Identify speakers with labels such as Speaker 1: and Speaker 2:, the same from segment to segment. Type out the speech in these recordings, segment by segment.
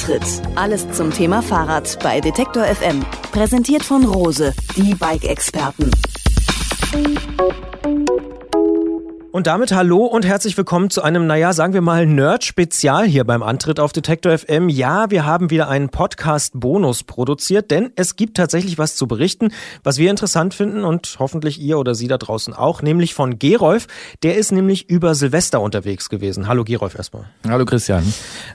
Speaker 1: Antritt. Alles zum Thema Fahrrad bei Detektor FM. Präsentiert von Rose, die Bike-Experten.
Speaker 2: Und damit hallo und herzlich willkommen zu einem, naja, sagen wir mal, Nerd-Spezial hier beim Antritt auf Detektor FM. Ja, wir haben wieder einen Podcast-Bonus produziert, denn es gibt tatsächlich was zu berichten, was wir interessant finden und hoffentlich ihr oder Sie da draußen auch, nämlich von Gerolf. Der ist nämlich über Silvester unterwegs gewesen. Hallo Gerolf erstmal.
Speaker 3: Hallo Christian.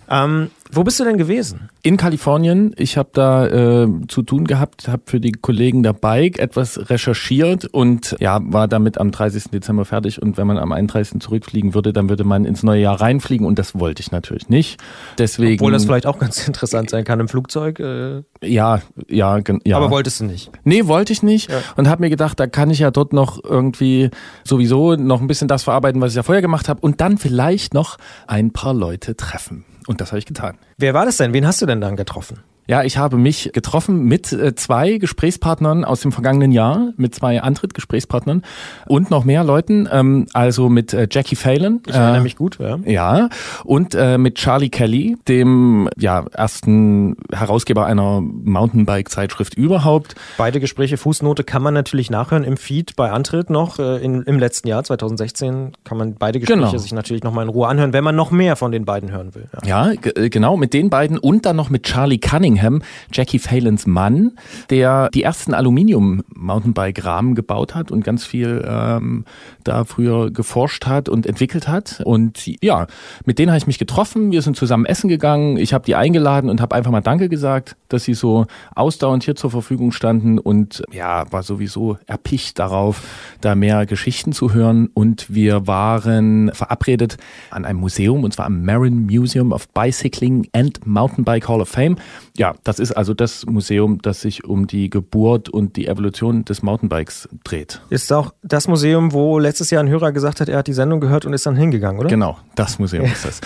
Speaker 2: Ähm, wo bist du denn gewesen?
Speaker 3: In Kalifornien. Ich habe da äh, zu tun gehabt, habe für die Kollegen der Bike etwas recherchiert und ja, war damit am 30. Dezember fertig. Und wenn man am 31. zurückfliegen würde, dann würde man ins neue Jahr reinfliegen und das wollte ich natürlich nicht. Deswegen.
Speaker 2: Obwohl das vielleicht auch ganz interessant sein kann im Flugzeug. Äh
Speaker 3: ja, ja, ja.
Speaker 2: Aber wolltest du nicht?
Speaker 3: Nee, wollte ich nicht. Ja. Und habe mir gedacht, da kann ich ja dort noch irgendwie sowieso noch ein bisschen das verarbeiten, was ich ja vorher gemacht habe und dann vielleicht noch ein paar Leute treffen. Und das habe ich getan.
Speaker 2: Wer war das denn? Wen hast du denn dann getroffen?
Speaker 3: Ja, ich habe mich getroffen mit äh, zwei Gesprächspartnern aus dem vergangenen Jahr, mit zwei Antritt-Gesprächspartnern und noch mehr Leuten, ähm, also mit äh, Jackie Phelan.
Speaker 2: Ich erinnere äh, mich gut, ja.
Speaker 3: Ja, und äh, mit Charlie Kelly, dem ja, ersten Herausgeber einer Mountainbike-Zeitschrift überhaupt.
Speaker 2: Beide Gespräche, Fußnote, kann man natürlich nachhören im Feed bei Antritt noch. Äh, in, Im letzten Jahr, 2016, kann man beide Gespräche genau. sich natürlich nochmal in Ruhe anhören, wenn man noch mehr von den beiden hören will.
Speaker 3: Ja, ja genau, mit den beiden und dann noch mit Charlie Cunningham Cunningham, Jackie Phalans Mann, der die ersten Aluminium-Mountainbike-Rahmen gebaut hat und ganz viel ähm, da früher geforscht hat und entwickelt hat. Und ja, mit denen habe ich mich getroffen. Wir sind zusammen essen gegangen. Ich habe die eingeladen und habe einfach mal Danke gesagt, dass sie so ausdauernd hier zur Verfügung standen und ja, war sowieso erpicht darauf, da mehr Geschichten zu hören. Und wir waren verabredet an einem Museum und zwar am Marin Museum of Bicycling and Mountainbike Hall of Fame. Ja, das ist also das Museum, das sich um die Geburt und die Evolution des Mountainbikes dreht.
Speaker 2: Ist auch das Museum, wo letztes Jahr ein Hörer gesagt hat, er hat die Sendung gehört und ist dann hingegangen, oder?
Speaker 3: Genau, das Museum ist das.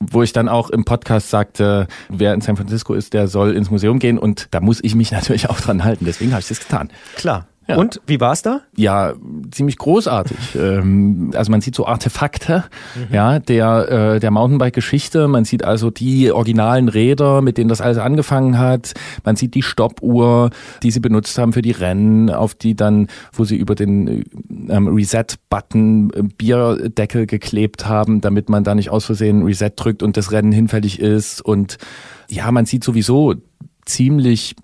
Speaker 3: Wo ich dann auch im Podcast sagte, wer in San Francisco ist, der soll ins Museum gehen und da muss ich mich natürlich auch dran halten. Deswegen habe ich das getan.
Speaker 2: Klar. Ja. Und wie war es da?
Speaker 3: Ja, ziemlich großartig. ähm, also man sieht so Artefakte, mhm. ja, der äh, der Mountainbike-Geschichte. Man sieht also die originalen Räder, mit denen das alles angefangen hat. Man sieht die Stoppuhr, die sie benutzt haben für die Rennen, auf die dann, wo sie über den ähm, Reset-Button äh, Bierdeckel geklebt haben, damit man da nicht aus Versehen Reset drückt und das Rennen hinfällig ist. Und ja, man sieht sowieso ziemlich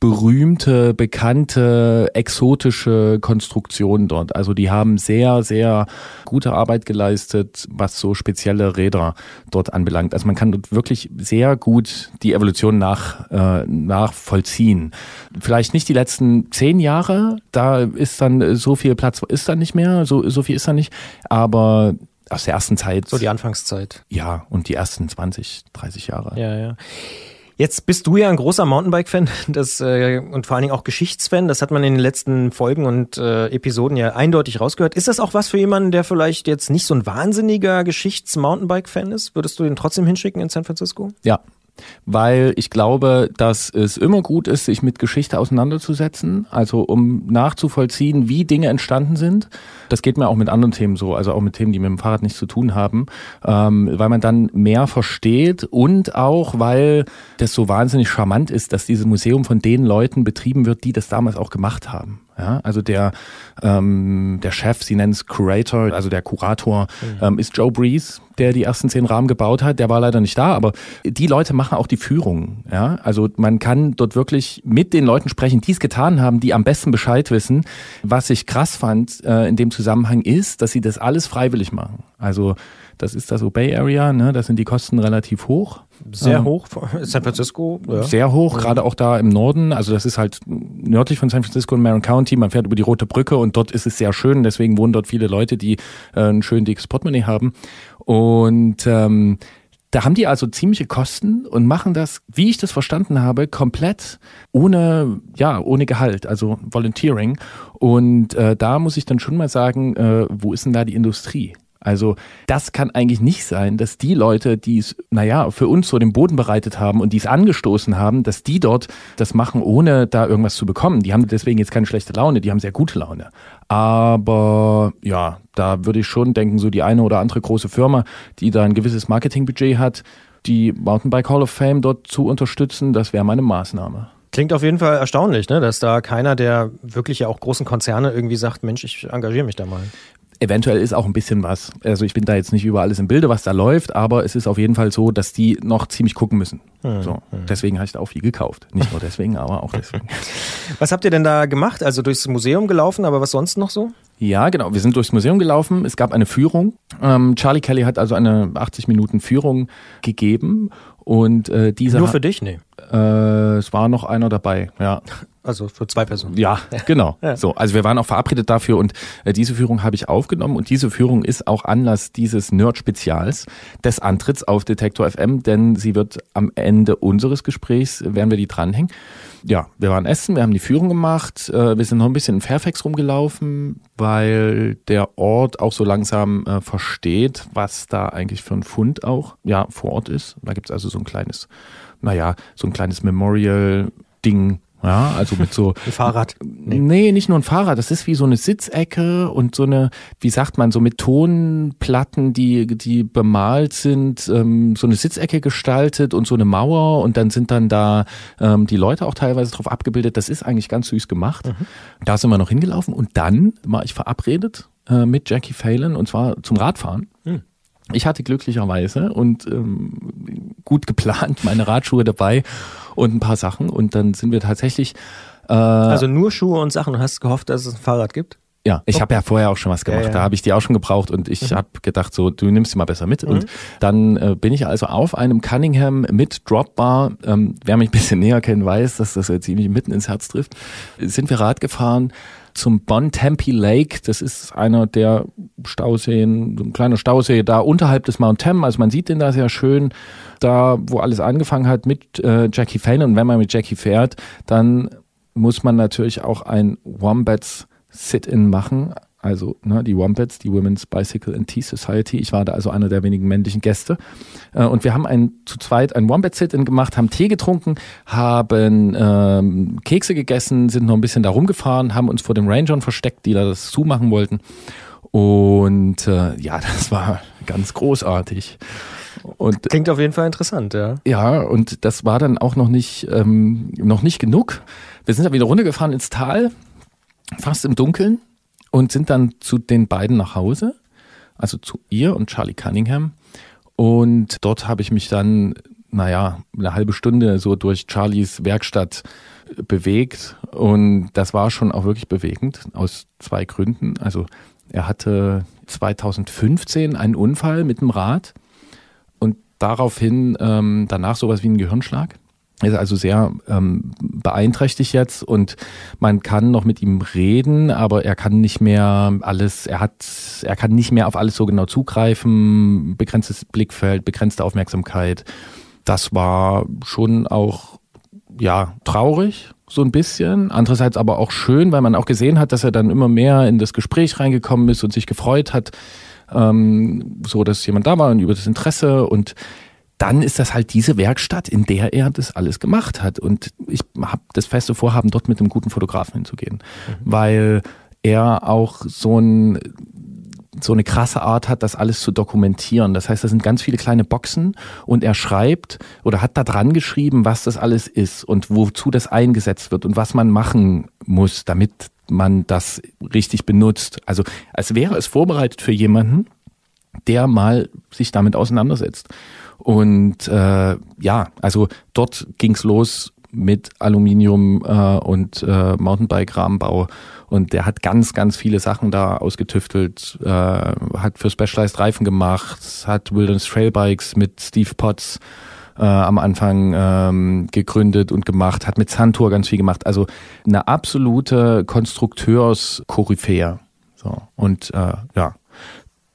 Speaker 3: berühmte, bekannte, exotische Konstruktionen dort. Also die haben sehr, sehr gute Arbeit geleistet, was so spezielle Räder dort anbelangt. Also man kann dort wirklich sehr gut die Evolution nach, äh, nachvollziehen. Vielleicht nicht die letzten zehn Jahre, da ist dann so viel Platz, ist dann nicht mehr, so, so viel ist dann nicht, aber aus der ersten Zeit.
Speaker 2: So die Anfangszeit.
Speaker 3: Ja, und die ersten 20, 30 Jahre.
Speaker 2: Ja, ja. Jetzt bist du ja ein großer Mountainbike-Fan das, äh, und vor allen Dingen auch Geschichtsfan. Das hat man in den letzten Folgen und äh, Episoden ja eindeutig rausgehört. Ist das auch was für jemanden, der vielleicht jetzt nicht so ein wahnsinniger Geschichts-Mountainbike-Fan ist? Würdest du den trotzdem hinschicken in San Francisco?
Speaker 3: Ja, weil ich glaube, dass es immer gut ist, sich mit Geschichte auseinanderzusetzen, also um nachzuvollziehen, wie Dinge entstanden sind. Das geht mir auch mit anderen Themen so, also auch mit Themen, die mit dem Fahrrad nichts zu tun haben, ähm, weil man dann mehr versteht und auch, weil das so wahnsinnig charmant ist, dass dieses Museum von den Leuten betrieben wird, die das damals auch gemacht haben. Ja, also der, ähm, der Chef, sie nennen es Curator, also der Kurator, mhm. ähm, ist Joe Breeze, der die ersten zehn Rahmen gebaut hat. Der war leider nicht da, aber die Leute machen auch die Führung. Ja, also man kann dort wirklich mit den Leuten sprechen, die es getan haben, die am besten Bescheid wissen. Was ich krass fand äh, in dem Zusammenhang ist, dass sie das alles freiwillig machen. Also das ist das Bay Area, ne? da sind die Kosten relativ hoch.
Speaker 2: Sehr ähm, hoch, San Francisco.
Speaker 3: Ja. Sehr hoch, gerade auch da im Norden. Also das ist halt nördlich von San Francisco in Marin County. Man fährt über die Rote Brücke und dort ist es sehr schön. Deswegen wohnen dort viele Leute, die äh, ein schön dickes Portemonnaie haben. Und ähm, da haben die also ziemliche Kosten und machen das, wie ich das verstanden habe, komplett ohne, ja, ohne Gehalt, also Volunteering. Und äh, da muss ich dann schon mal sagen, äh, wo ist denn da die Industrie? Also das kann eigentlich nicht sein, dass die Leute, die es, naja, für uns so den Boden bereitet haben und die es angestoßen haben, dass die dort das machen, ohne da irgendwas zu bekommen. Die haben deswegen jetzt keine schlechte Laune, die haben sehr gute Laune. Aber ja, da würde ich schon denken, so die eine oder andere große Firma, die da ein gewisses Marketingbudget hat, die Mountainbike Hall of Fame dort zu unterstützen, das wäre meine Maßnahme.
Speaker 2: Klingt auf jeden Fall erstaunlich, ne? dass da keiner der wirklich ja auch großen Konzerne irgendwie sagt, Mensch, ich engagiere mich da mal
Speaker 3: eventuell ist auch ein bisschen was. Also ich bin da jetzt nicht über alles im Bilde, was da läuft, aber es ist auf jeden Fall so, dass die noch ziemlich gucken müssen. Hm, so, hm. Deswegen habe ich da auch viel gekauft. Nicht nur deswegen, aber auch deswegen.
Speaker 2: Was habt ihr denn da gemacht? Also durchs Museum gelaufen, aber was sonst noch so?
Speaker 3: Ja, genau. Wir sind durchs Museum gelaufen. Es gab eine Führung. Ähm, Charlie Kelly hat also eine 80 Minuten Führung gegeben und äh, dieser.
Speaker 2: Nur für dich? Nee.
Speaker 3: Äh, es war noch einer dabei, ja.
Speaker 2: Also für zwei Personen.
Speaker 3: Ja, genau. Ja. So, also wir waren auch verabredet dafür und äh, diese Führung habe ich aufgenommen und diese Führung ist auch Anlass dieses Nerd-Spezials des Antritts auf Detektor FM, denn sie wird am Ende unseres Gesprächs, werden wir die dranhängen. Ja, wir waren essen, wir haben die Führung gemacht, äh, wir sind noch ein bisschen in Fairfax rumgelaufen, weil der Ort auch so langsam äh, versteht, was da eigentlich für ein Fund auch ja vor Ort ist. Da gibt's also so ein kleines, naja, so ein kleines Memorial-Ding ja, also mit so.
Speaker 2: Ein Fahrrad.
Speaker 3: Nee. nee. nicht nur ein Fahrrad. Das ist wie so eine Sitzecke und so eine, wie sagt man, so mit Tonplatten, die, die bemalt sind, ähm, so eine Sitzecke gestaltet und so eine Mauer und dann sind dann da ähm, die Leute auch teilweise drauf abgebildet. Das ist eigentlich ganz süß gemacht. Mhm. Da sind wir noch hingelaufen und dann war ich verabredet äh, mit Jackie Phelan und zwar zum Radfahren. Mhm. Ich hatte glücklicherweise und ähm, gut geplant meine Radschuhe dabei und ein paar Sachen. Und dann sind wir tatsächlich.
Speaker 2: Äh, also nur Schuhe und Sachen und hast gehofft, dass es ein Fahrrad gibt?
Speaker 3: Ja, ich oh. habe ja vorher auch schon was gemacht. Ja, ja. Da habe ich die auch schon gebraucht und ich mhm. habe gedacht, so, du nimmst sie mal besser mit. Mhm. Und dann äh, bin ich also auf einem Cunningham mit Dropbar. Ähm, wer mich ein bisschen näher kennt, weiß, dass das jetzt ziemlich mitten ins Herz trifft. Sind wir Rad gefahren zum Bontempi Lake. Das ist einer der Stauseen, so ein kleiner Stausee da unterhalb des Mount Tem. Also man sieht den da sehr schön. Da, wo alles angefangen hat mit äh, Jackie Fane. Und wenn man mit Jackie fährt, dann muss man natürlich auch ein Wombats Sit-In machen. Also ne, die Wombats, die Women's Bicycle and Tea Society. Ich war da also einer der wenigen männlichen Gäste. Äh, und wir haben ein, zu zweit ein Wombat-Sit-In gemacht, haben Tee getrunken, haben ähm, Kekse gegessen, sind noch ein bisschen da rumgefahren, haben uns vor den Rangern versteckt, die da das zumachen wollten. Und äh, ja, das war ganz großartig.
Speaker 2: Und, Klingt auf jeden Fall interessant, ja.
Speaker 3: Ja, und das war dann auch noch nicht, ähm, noch nicht genug. Wir sind dann wieder runtergefahren ins Tal, fast im Dunkeln und sind dann zu den beiden nach Hause, also zu ihr und Charlie Cunningham. Und dort habe ich mich dann, naja, eine halbe Stunde so durch Charlies Werkstatt bewegt. Und das war schon auch wirklich bewegend aus zwei Gründen. Also er hatte 2015 einen Unfall mit dem Rad und daraufhin ähm, danach sowas wie einen Gehirnschlag ist also sehr ähm, beeinträchtigt jetzt und man kann noch mit ihm reden, aber er kann nicht mehr alles, er hat, er kann nicht mehr auf alles so genau zugreifen, begrenztes Blickfeld, begrenzte Aufmerksamkeit. Das war schon auch, ja, traurig, so ein bisschen. Andererseits aber auch schön, weil man auch gesehen hat, dass er dann immer mehr in das Gespräch reingekommen ist und sich gefreut hat, ähm, so dass jemand da war und über das Interesse und dann ist das halt diese Werkstatt, in der er das alles gemacht hat. Und ich habe das feste Vorhaben, dort mit einem guten Fotografen hinzugehen, mhm. weil er auch so ein so eine krasse Art hat, das alles zu dokumentieren. Das heißt, da sind ganz viele kleine Boxen und er schreibt oder hat da dran geschrieben, was das alles ist und wozu das eingesetzt wird und was man machen muss, damit man das richtig benutzt. Also als wäre es vorbereitet für jemanden, der mal sich damit auseinandersetzt. Und äh, ja, also dort ging's los mit Aluminium äh, und äh, Mountainbike-Rahmenbau. Und der hat ganz, ganz viele Sachen da ausgetüftelt, äh, hat für Specialized Reifen gemacht, hat Wilderness Trailbikes mit Steve Potts äh, am Anfang ähm, gegründet und gemacht, hat mit Santur ganz viel gemacht. Also eine absolute Konstrukteurs-Koryphäe. So. Und äh, ja,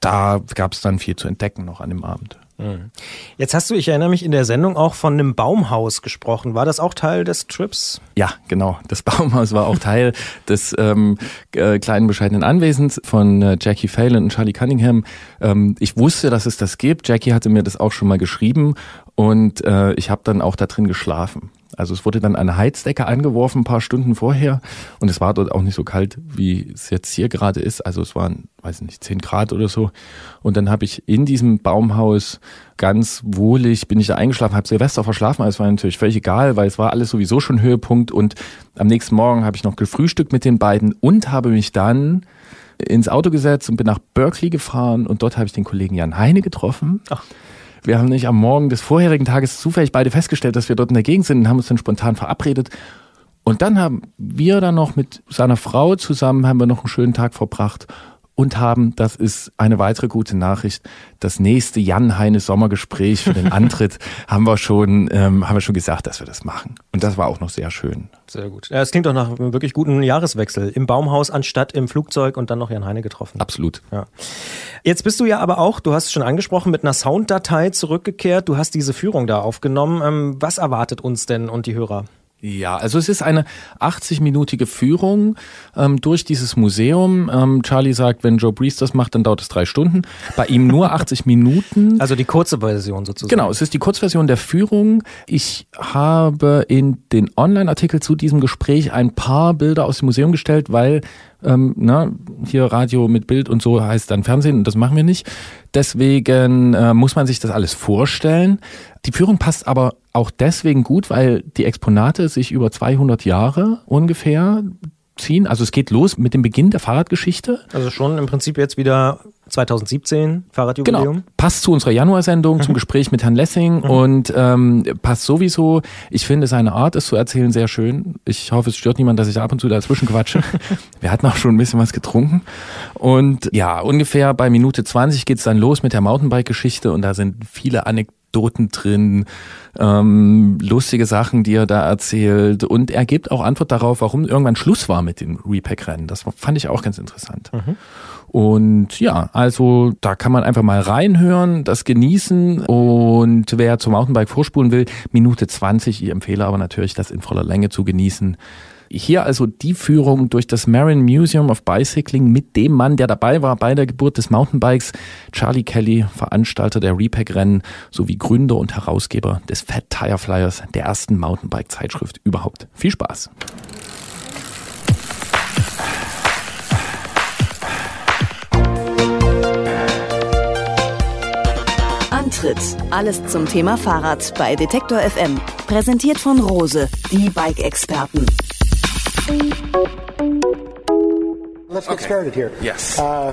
Speaker 3: da gab es dann viel zu entdecken noch an dem Abend.
Speaker 2: Mhm. Jetzt hast du, ich erinnere mich, in der Sendung auch von einem Baumhaus gesprochen. War das auch Teil des Trips?
Speaker 3: Ja, genau. Das Baumhaus war auch Teil des ähm, äh, kleinen bescheidenen Anwesens von äh, Jackie Phelan und Charlie Cunningham. Ähm, ich wusste, dass es das gibt. Jackie hatte mir das auch schon mal geschrieben und äh, ich habe dann auch da drin geschlafen. Also es wurde dann eine Heizdecke angeworfen ein paar Stunden vorher und es war dort auch nicht so kalt, wie es jetzt hier gerade ist. Also es waren, weiß nicht, 10 Grad oder so. Und dann habe ich in diesem Baumhaus ganz wohlig, bin ich da eingeschlafen, habe Silvester verschlafen, also es war natürlich völlig egal, weil es war alles sowieso schon Höhepunkt. Und am nächsten Morgen habe ich noch gefrühstückt mit den beiden und habe mich dann ins Auto gesetzt und bin nach Berkeley gefahren und dort habe ich den Kollegen Jan Heine getroffen. Ach. Wir haben nicht am Morgen des vorherigen Tages zufällig beide festgestellt, dass wir dort in der Gegend sind und haben uns dann spontan verabredet. Und dann haben wir dann noch mit seiner Frau zusammen, haben wir noch einen schönen Tag verbracht und haben, das ist eine weitere gute Nachricht, das nächste Jan Heine Sommergespräch für den Antritt haben wir schon, ähm, haben wir schon gesagt, dass wir das machen. Und das war auch noch sehr schön.
Speaker 2: Sehr gut. Ja, es klingt doch nach einem wirklich guten Jahreswechsel. Im Baumhaus anstatt im Flugzeug und dann noch Jan Heine getroffen.
Speaker 3: Absolut.
Speaker 2: Ja. Jetzt bist du ja aber auch, du hast es schon angesprochen, mit einer Sounddatei zurückgekehrt. Du hast diese Führung da aufgenommen. Ähm, was erwartet uns denn und die Hörer?
Speaker 3: Ja, also es ist eine 80-minütige Führung ähm, durch dieses Museum. Ähm, Charlie sagt, wenn Joe Brees das macht, dann dauert es drei Stunden. Bei ihm nur 80 Minuten.
Speaker 2: Also die kurze Version sozusagen.
Speaker 3: Genau, es ist die Kurzversion der Führung. Ich habe in den Online-Artikel zu diesem Gespräch ein paar Bilder aus dem Museum gestellt, weil ähm, na, hier Radio mit Bild und so heißt dann Fernsehen und das machen wir nicht. Deswegen äh, muss man sich das alles vorstellen. Die Führung passt aber auch deswegen gut, weil die Exponate sich über 200 Jahre ungefähr ziehen. Also es geht los mit dem Beginn der Fahrradgeschichte.
Speaker 2: Also schon im Prinzip jetzt wieder 2017 Fahrradjubiläum.
Speaker 3: Genau. Passt zu unserer Januarsendung, mhm. zum Gespräch mit Herrn Lessing mhm. und ähm, passt sowieso. Ich finde seine Art, es zu erzählen, sehr schön. Ich hoffe, es stört niemand, dass ich ab und zu dazwischen quatsche. Wir hatten auch schon ein bisschen was getrunken. Und ja, ungefähr bei Minute 20 geht's dann los mit der Mountainbike-Geschichte und da sind viele Anekdoten drin, ähm, lustige Sachen, die er da erzählt. Und er gibt auch Antwort darauf, warum irgendwann Schluss war mit dem Repack-Rennen. Das fand ich auch ganz interessant. Mhm. Und ja, also da kann man einfach mal reinhören, das genießen und wer zum Mountainbike vorspulen will, Minute 20. Ich empfehle aber natürlich, das in voller Länge zu genießen. Hier also die Führung durch das Marin Museum of Bicycling mit dem Mann, der dabei war bei der Geburt des Mountainbikes, Charlie Kelly, Veranstalter der Repack-Rennen sowie Gründer und Herausgeber des Fat Tire Flyers, der ersten Mountainbike-Zeitschrift überhaupt. Viel Spaß!
Speaker 1: Alles zum Thema Fahrrad bei Detektor FM. Präsentiert von Rose, die Bike-Experten.
Speaker 4: Let's get okay. started here.
Speaker 3: Yes.
Speaker 4: Uh,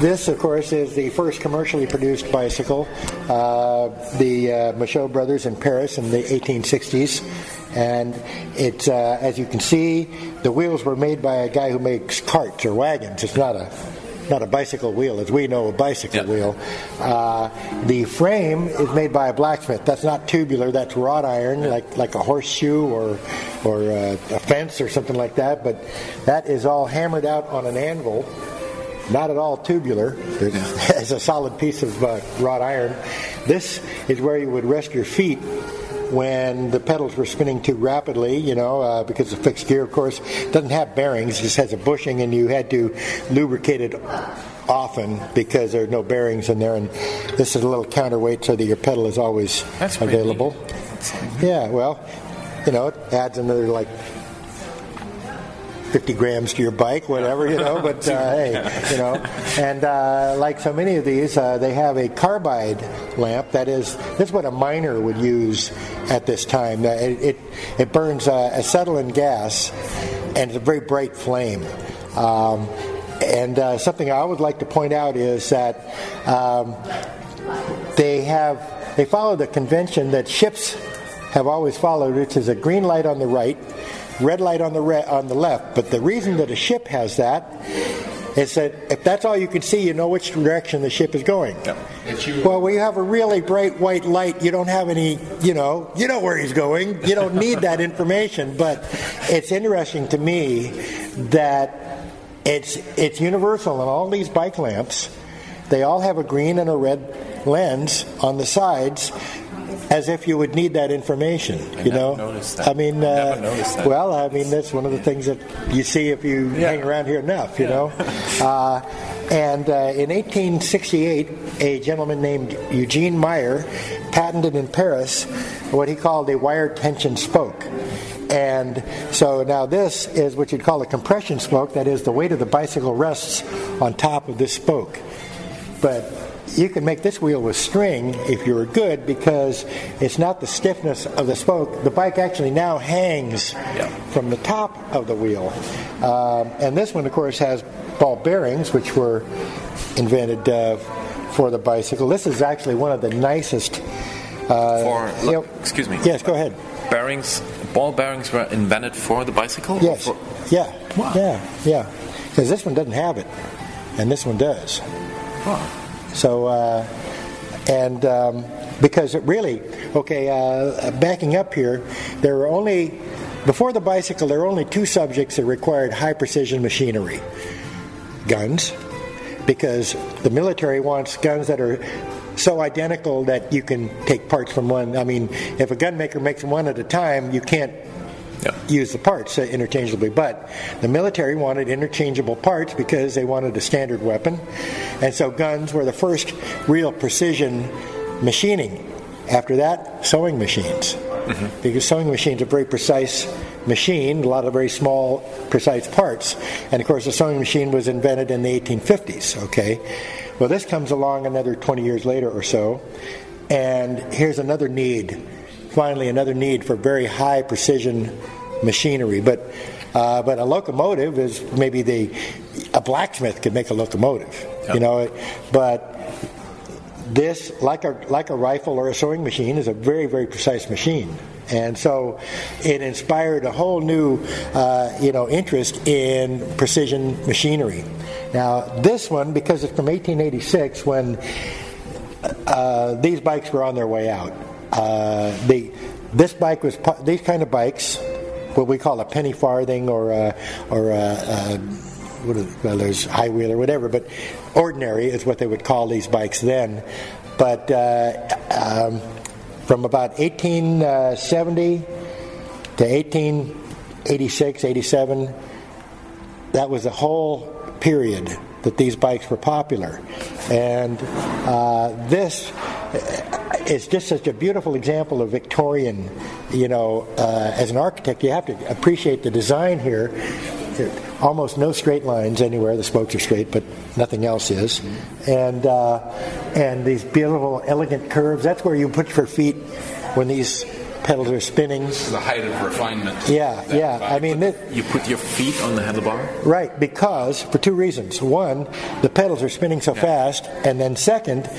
Speaker 4: this, of course, is the first commercially produced bicycle. Uh, the uh, Michaux brothers in Paris in the 1860s. And it's, uh, as you can see, the wheels were made by a guy who makes carts or wagons. It's not a not a bicycle wheel as we know a bicycle yeah. wheel. Uh, the frame is made by a blacksmith. That's not tubular. That's wrought iron, yeah. like like a horseshoe or or uh, a fence or something like that. But that is all hammered out on an anvil. Not at all tubular. It's a solid piece of uh, wrought iron. This is where you would rest your feet when the pedals were spinning too rapidly, you know, uh, because the fixed gear, of course, doesn't have bearings, just has a bushing, and you had to lubricate it often because there are no bearings in there. And this is a little counterweight so that your pedal is always
Speaker 3: That's
Speaker 4: available. Yeah, well, you know, it adds another like 50 grams to your bike, whatever, you know, but uh, hey, you know. And uh, like so many of these, uh, they have a carbide lamp. That is, that's what a miner would use at this time. Uh, it, it, it burns uh, acetylene gas and it's a very bright flame. Um, and uh, something I would like to point out is that um, they have they follow the convention that ships have always followed, which is a green light on the right, red light on the re- on the left. But the reason that a ship has that is that if that's all you can see, you know which direction the ship is going. Well, when you have a really bright white light, you don't have any, you know, you know where he's going. You don't need that information. But it's interesting to me that it's it's universal in all these bike lamps. They all have a green and a red lens on the sides as if you would need that information.
Speaker 5: I
Speaker 4: you know,
Speaker 5: noticed that.
Speaker 4: I mean, uh,
Speaker 5: Never noticed that.
Speaker 4: well, I mean that's one of the things that you see if you hang around here enough. You know, uh, and uh, in 1868, a gentleman named Eugene Meyer patented in Paris what he called a wire tension spoke. And so now this is what you'd call a compression spoke. That is, the weight of the bicycle rests on top of this spoke. But you can make this wheel with string if you were good because it's not the stiffness of the spoke. The bike actually now hangs from the top of the wheel. Um, and this one, of course, has ball bearings, which were invented uh, for the bicycle. This is actually one of the nicest. Uh,
Speaker 5: For,
Speaker 4: you know-
Speaker 5: excuse me.
Speaker 4: Yes, go ahead.
Speaker 5: Bearings, ball bearings were invented for the bicycle.
Speaker 4: Yes.
Speaker 5: for-
Speaker 4: Yeah. Yeah. Yeah. Because this one doesn't have it, and this one does. So, uh, and um, because it really, okay, uh, backing up here, there were only, before the bicycle, there were only two subjects that required high precision machinery guns, because the military wants guns that are so identical that you can take parts from one. I mean, if a gun maker makes one at a time, you can't
Speaker 5: Yeah.
Speaker 4: use the parts uh, interchangeably. But the military wanted interchangeable parts because they wanted a standard weapon. And so guns were the first real precision machining. After that, sewing machines. Because sewing machines are very precise machine, a lot of very small, precise parts. And of course, the sewing machine was invented in the 1850s, okay? Well, this comes along another 20 years later or so. And here's another need finally another need for very high precision machinery. But uh, but a locomotive is maybe the a blacksmith could make a locomotive, you know. But this, like a like a rifle or a sewing machine, is a very very precise machine. And so, it inspired a whole new, uh, you know, interest in precision machinery. Now, this one, because it's from 1886, when uh, these bikes were on their way out. Uh, the this bike was these kind of bikes, what we call a penny farthing or a, or a, a, well, there's high wheel or whatever, but ordinary is what they would call these bikes then. But uh, um, from about 1870 to 1886, 87, that was the whole period that these bikes were popular. And uh, this is just such a beautiful example of Victorian, you know, uh, as an architect, you have to appreciate the design here. Almost no straight lines anywhere. The spokes are straight, but nothing else is. And uh, and these beautiful, elegant curves. That's where you put your feet when these pedals are spinning.
Speaker 5: The height of refinement.
Speaker 4: Yeah, yeah. I mean,
Speaker 5: Put-
Speaker 4: this-
Speaker 5: you put your feet on the handlebar.
Speaker 4: Right, because for two reasons. One, the pedals are spinning so fast, and then second,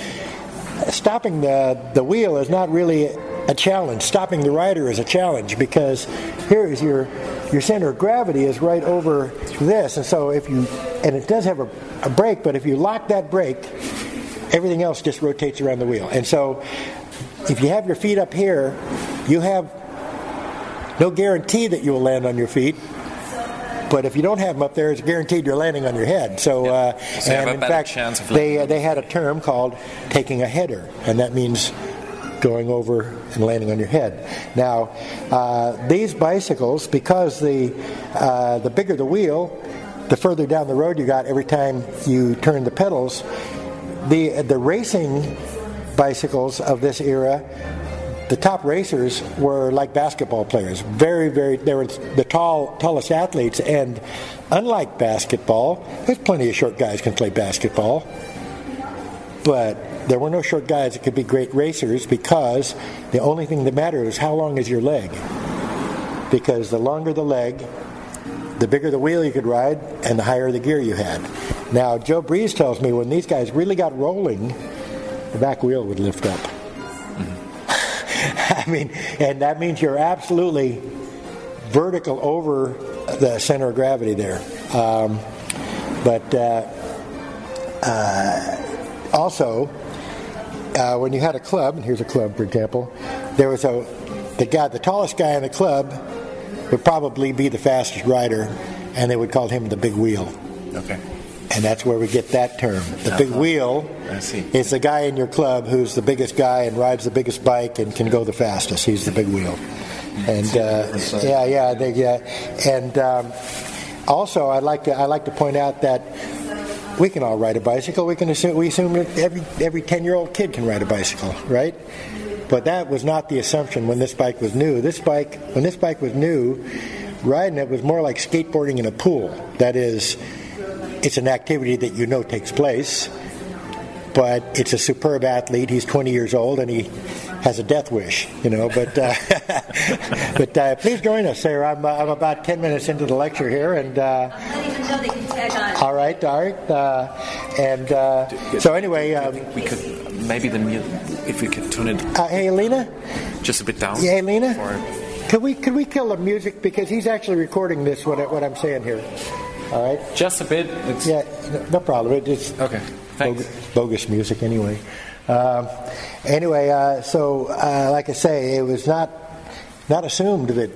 Speaker 4: stopping the the wheel is not really a challenge. Stopping the rider is a challenge because here is your your center of gravity is right over this, and so if you and it does have a, a brake, but if you lock that brake, everything else just rotates around the wheel, and so if you have your feet up here, you have no guarantee that you will land on your feet. But if you don't have them up there, it's guaranteed you're landing on your head. So, uh,
Speaker 5: So
Speaker 4: and in fact, they uh, they had a term called taking a header, and that means going over and landing on your head. Now, uh, these bicycles, because the uh, the bigger the wheel, the further down the road you got every time you turn the pedals. The the racing bicycles of this era the top racers were like basketball players. Very, very, they were the tall, tallest athletes. And unlike basketball, there's plenty of short guys can play basketball. But there were no short guys that could be great racers because the only thing that mattered is how long is your leg. Because the longer the leg, the bigger the wheel you could ride, and the higher the gear you had. Now, Joe Breeze tells me when these guys really got rolling, the back wheel would lift up. I mean, and that means you're absolutely vertical over the center of gravity there. Um, but uh, uh, also, uh, when you had a club, and here's a club, for example, there was a the guy, the tallest guy in the club, would probably be the fastest rider, and they would call him the big wheel.
Speaker 5: Okay.
Speaker 4: And that's where we get that term. The big wheel is the guy in your club who's the biggest guy and rides the biggest bike and can go the fastest. He's the big wheel. And uh, yeah, yeah, they, yeah. And um, also, I'd like to I like to point out that we can all ride a bicycle. We can assume we assume that every every ten year old kid can ride a bicycle, right? But that was not the assumption when this bike was new. This bike, when this bike was new, riding it was more like skateboarding in a pool. That is, it's an activity that you know takes place, but it's a superb athlete. He's 20 years old and he has a death wish, you know. But uh, but uh, please join us, Sarah. I'm, uh, I'm about 10 minutes into the lecture here, and uh, all right, all right. Uh, and uh, so anyway, um,
Speaker 5: we could maybe the mu- if we could tune it
Speaker 4: uh, hey, Alina.
Speaker 5: just a bit down.
Speaker 4: Yeah, Alina.
Speaker 5: Or
Speaker 4: Could we could we kill the music because he's actually recording this what what I'm saying here. All right.
Speaker 5: just a bit. It's,
Speaker 4: Yeah, no, problem. It, it's
Speaker 5: Okay. Thanks.
Speaker 4: bogus, bogus music anyway. Um, anyway, uh, so uh, like I say, it was not not assumed that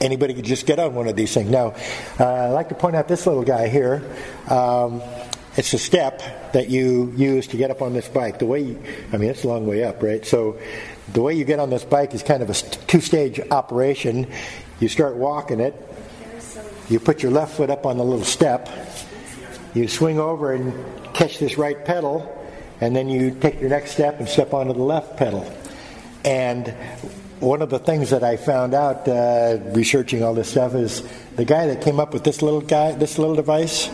Speaker 4: anybody could just get on one of these things. Now, uh, I'd like to point out this little guy here. Um, it's a step that you use to get up on this bike. The way, you, I mean, it's a long way up, right? So, the way you get on this bike is kind of a two-stage operation. You start walking it. You put your left foot up on the little step. You swing over and catch this right pedal, and then you take your next step and step onto the left pedal. And one of the things that I found out uh, researching all this stuff is the guy that came up with this little guy, this little device,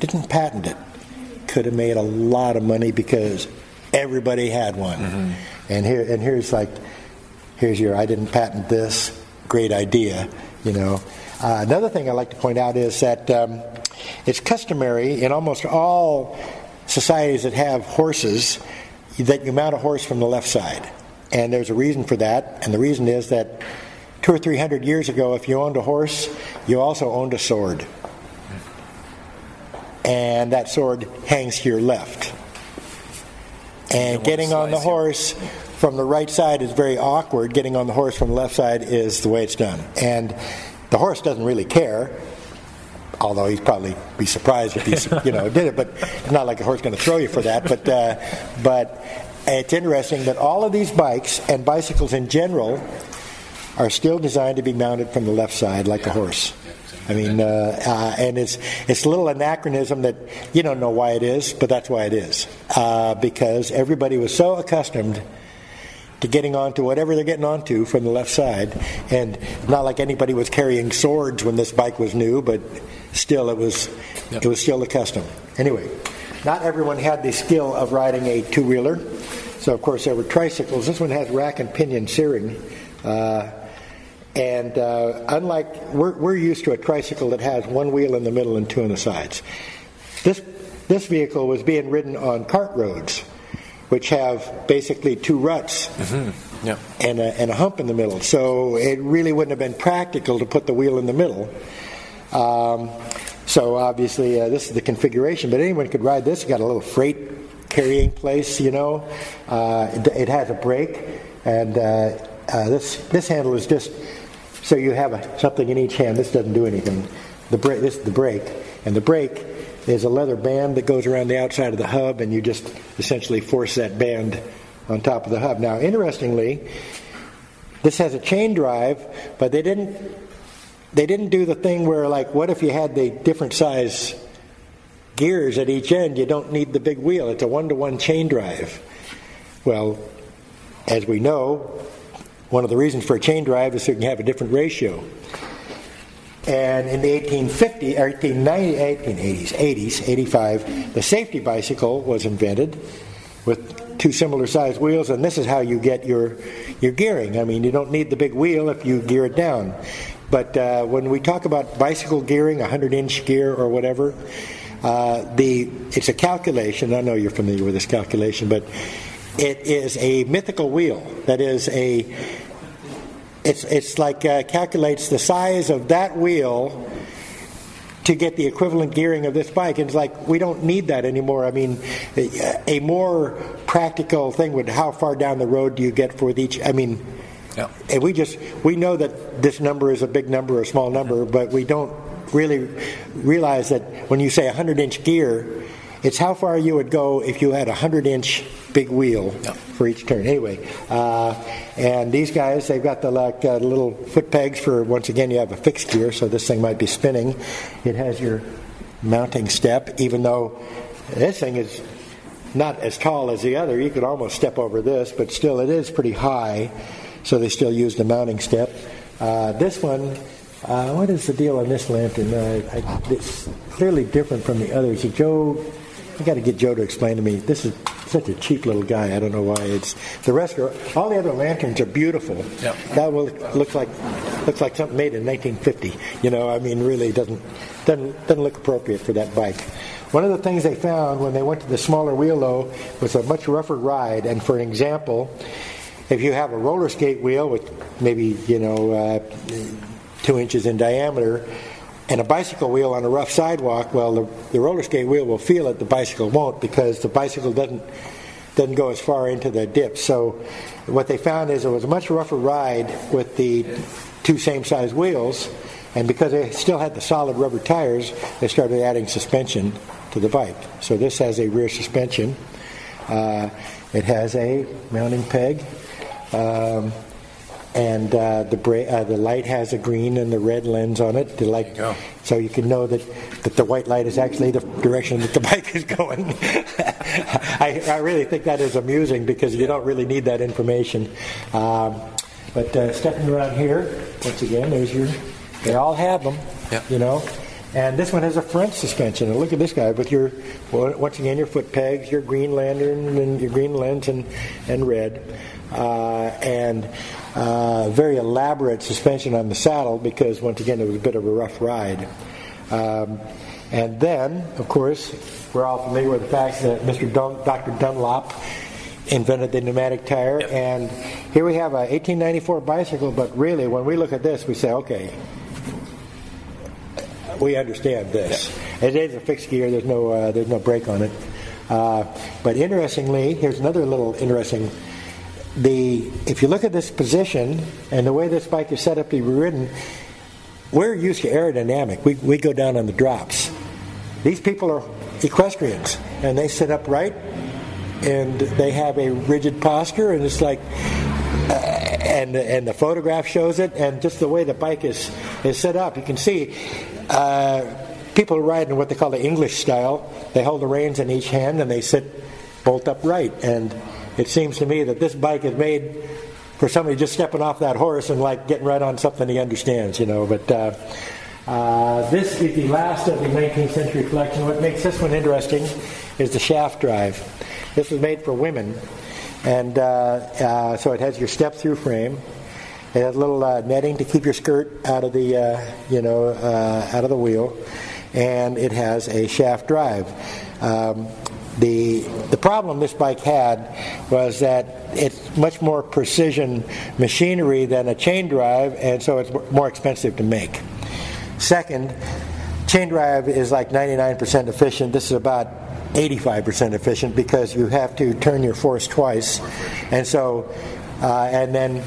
Speaker 4: didn't patent it. Could have made a lot of money because everybody had one. And here, and here's like, here's your I didn't patent this. Great idea, you know. Uh, another thing I'd like to point out is that um, it's customary in almost all societies that have horses that you mount a horse from the left side. And there's a reason for that, and the reason is that two or three hundred years ago, if you owned a horse, you also owned a sword. And that sword hangs to your left. And getting on the horse from the right side is very awkward. Getting on the horse from the left side is the way it's done. And the horse doesn't really care, although he'd probably be surprised if he, you know, did it. But it's not like a horse going to throw you for that. But uh, but it's interesting that all of these bikes and bicycles in general are still designed to be mounted from the left side, like a horse. I mean, uh, uh, and it's it's a little anachronism that you don't know why it is, but that's why it is uh, because everybody was so accustomed to getting onto whatever they're getting onto from the left side, and not like anybody was carrying swords when this bike was new, but still it was it was still the custom. Anyway, not everyone had the skill of riding a two wheeler, so of course there were tricycles. This one has rack and pinion steering. Uh, and uh, unlike, we're, we're used to a tricycle that has one wheel in the middle and two on the sides. This, this vehicle was being ridden on cart roads, which have basically two ruts
Speaker 5: yeah.
Speaker 4: and a, and a hump in the middle. So it really wouldn't have been practical to put the wheel in the middle. Um, so obviously, uh, this is the configuration, but anyone could ride this. It's got a little freight carrying place, you know. Uh, it, it has a brake, and uh, uh, this this handle is just so you have a, something in each hand. This doesn't do anything. The brake, this is the brake, and the brake is a leather band that goes around the outside of the hub, and you just essentially force that band on top of the hub. Now, interestingly, this has a chain drive, but they didn't they didn't do the thing where like what if you had the different size gears at each end? You don't need the big wheel. It's a one-to-one chain drive. Well as we know one of the reasons for a chain drive is so you can have a different ratio and in the 1850 or 1890 1880s 80s 85 the safety bicycle was invented with two similar sized wheels and this is how you get your your gearing i mean you don't need the big wheel if you gear it down But uh, when we talk about bicycle gearing, 100 inch gear or whatever, uh, the it's a calculation. I know you're familiar with this calculation, but it is a mythical wheel. That is a it's it's like uh, calculates the size of that wheel to get the equivalent gearing of this bike. And it's like we don't need that anymore. I mean, a more practical thing would how far down the road do you get for each? I mean, yeah. and we just we know that this number is a big number or a small number, but we don't really realize that when you say 100 inch gear, it's how far you would go if you had a 100 inch big wheel for each turn. Anyway, uh, and these guys, they've got the like uh, little foot pegs for, once again, you have a fixed gear, so this thing might be spinning. It has your mounting step, even though this thing is not as tall as the other. You could almost step over this, but still it is pretty high, so they still use the mounting step. Uh, this one, uh, what is the deal on this lantern? Uh, I, it's clearly different from the others. Joe I got to get Joe to explain to me. This is such a cheap little guy. I don't know why. It's the rest are all the other lanterns are beautiful.
Speaker 5: Yep.
Speaker 4: That will look like looks like something made in 1950. You know, I mean, really doesn't doesn't doesn't look appropriate for that bike. One of the things they found when they went to the smaller wheel though was a much rougher ride. And for an example, if you have a roller skate wheel with maybe you know uh, two inches in diameter and a bicycle wheel on a rough sidewalk, well, the, the roller skate wheel will feel it, the bicycle won't because the bicycle doesn't doesn't go as far into the dip. So what they found is it was a much rougher ride with the two same size wheels, and because they still had the solid rubber tires, they started adding suspension to the bike. So this has a rear suspension. Uh, it has a mounting peg. Um, and uh, the bra- uh, the light has a green and the red lens on it. The light,
Speaker 5: you
Speaker 4: so you can know that, that the white light is actually the direction that the bike is going. I, I, really think that is amusing because you don't really need that information. Um, but uh, stepping around here, once again, there's your. They all have them,
Speaker 5: yeah.
Speaker 4: you know. And this one has a front suspension. And look at this guy with your, well, once again, your foot pegs, your green lantern, and your green lens and, and red. Uh, and uh, very elaborate suspension on the saddle because, once again, it was a bit of a rough ride. Um, and then, of course, we're all familiar with the fact that Mr. Dun- Dr. Dunlop invented the pneumatic tire.
Speaker 5: Yep.
Speaker 4: And here we have a 1894 bicycle, but really, when we look at this, we say, okay, we understand this. Yep. It is a fixed gear. There's no uh, there's no brake on it. Uh, but interestingly, here's another little interesting the if you look at this position and the way this bike is set up to be ridden, we're used to aerodynamic. We, we go down on the drops. These people are equestrians and they sit upright and they have a rigid posture and it's like uh, and and the photograph shows it and just the way the bike is is set up you can see uh, people ride in what they call the English style they hold the reins in each hand and they sit bolt upright and it seems to me that this bike is made for somebody just stepping off that horse and like getting right on something he understands, you know. But uh, uh, this is the last of the 19th century collection. What makes this one interesting is the shaft drive. This was made for women, and uh, uh so it has your step-through frame. It has a little uh, netting to keep your skirt out of the, uh, you know, out of the wheel, and it has a shaft drive. Um, the, the problem this bike had was that it's much more precision machinery than a chain drive, and so it's more expensive to make. Second, chain drive is like 99% efficient. This is about 85% efficient because you have to turn your force twice, and so uh, and then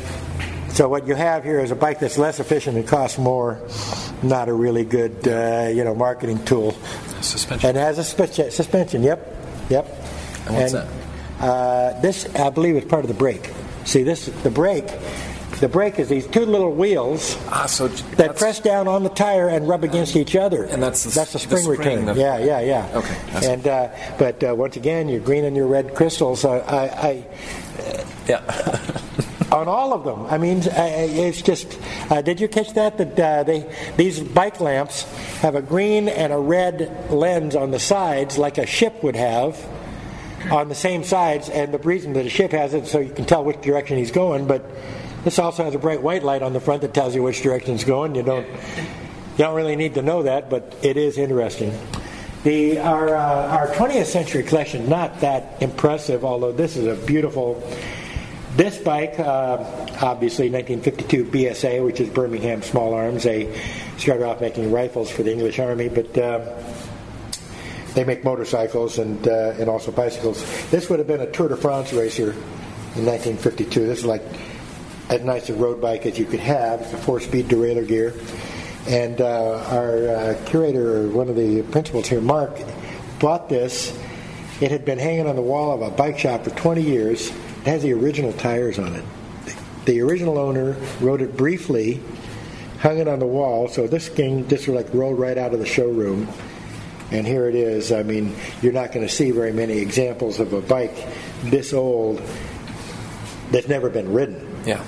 Speaker 4: so what you have here is a bike that's less efficient and costs more. Not a really good uh, you know marketing tool.
Speaker 5: Suspension.
Speaker 4: And has a suspension. Yep. Yep.
Speaker 5: And what's
Speaker 4: and, that? Uh, this, I believe, is part of the brake. See, this the brake. The brake is these two little wheels
Speaker 5: ah, so
Speaker 4: that press down on the tire and rub against each other.
Speaker 5: And that's the,
Speaker 4: that's the spring,
Speaker 5: the spring
Speaker 4: return. Yeah, yeah, yeah.
Speaker 5: Okay.
Speaker 4: And uh, but uh, once again, your green and your red crystals. I, I
Speaker 5: yeah.
Speaker 4: on all of them. I mean, it's just. Uh, did you catch that? That uh, they these bike lamps have a green and a red lens on the sides, like a ship would have, on the same sides. And the reason that a ship has it so you can tell which direction he's going, but This also has a bright white light on the front that tells you which direction it's going. You don't you don't really need to know that, but it is interesting. The, our, uh, our 20th century collection, not that impressive, although this is a beautiful. This bike, uh, obviously 1952 BSA, which is Birmingham Small Arms. They started off making rifles for the English Army, but uh, they make motorcycles and, uh, and also bicycles. This would have been a Tour de France racer in 1952. This is like as nice a road bike as you could have. It's a four-speed derailleur gear. And uh, our uh, curator, one of the principals here, Mark, bought this. It had been hanging on the wall of a bike shop for 20 years. It has the original tires on it. The original owner rode it briefly, hung it on the wall. So this thing just like rolled right out of the showroom. And here it is. I mean, you're not going to see very many examples of a bike this old that's never been ridden.
Speaker 5: Yeah.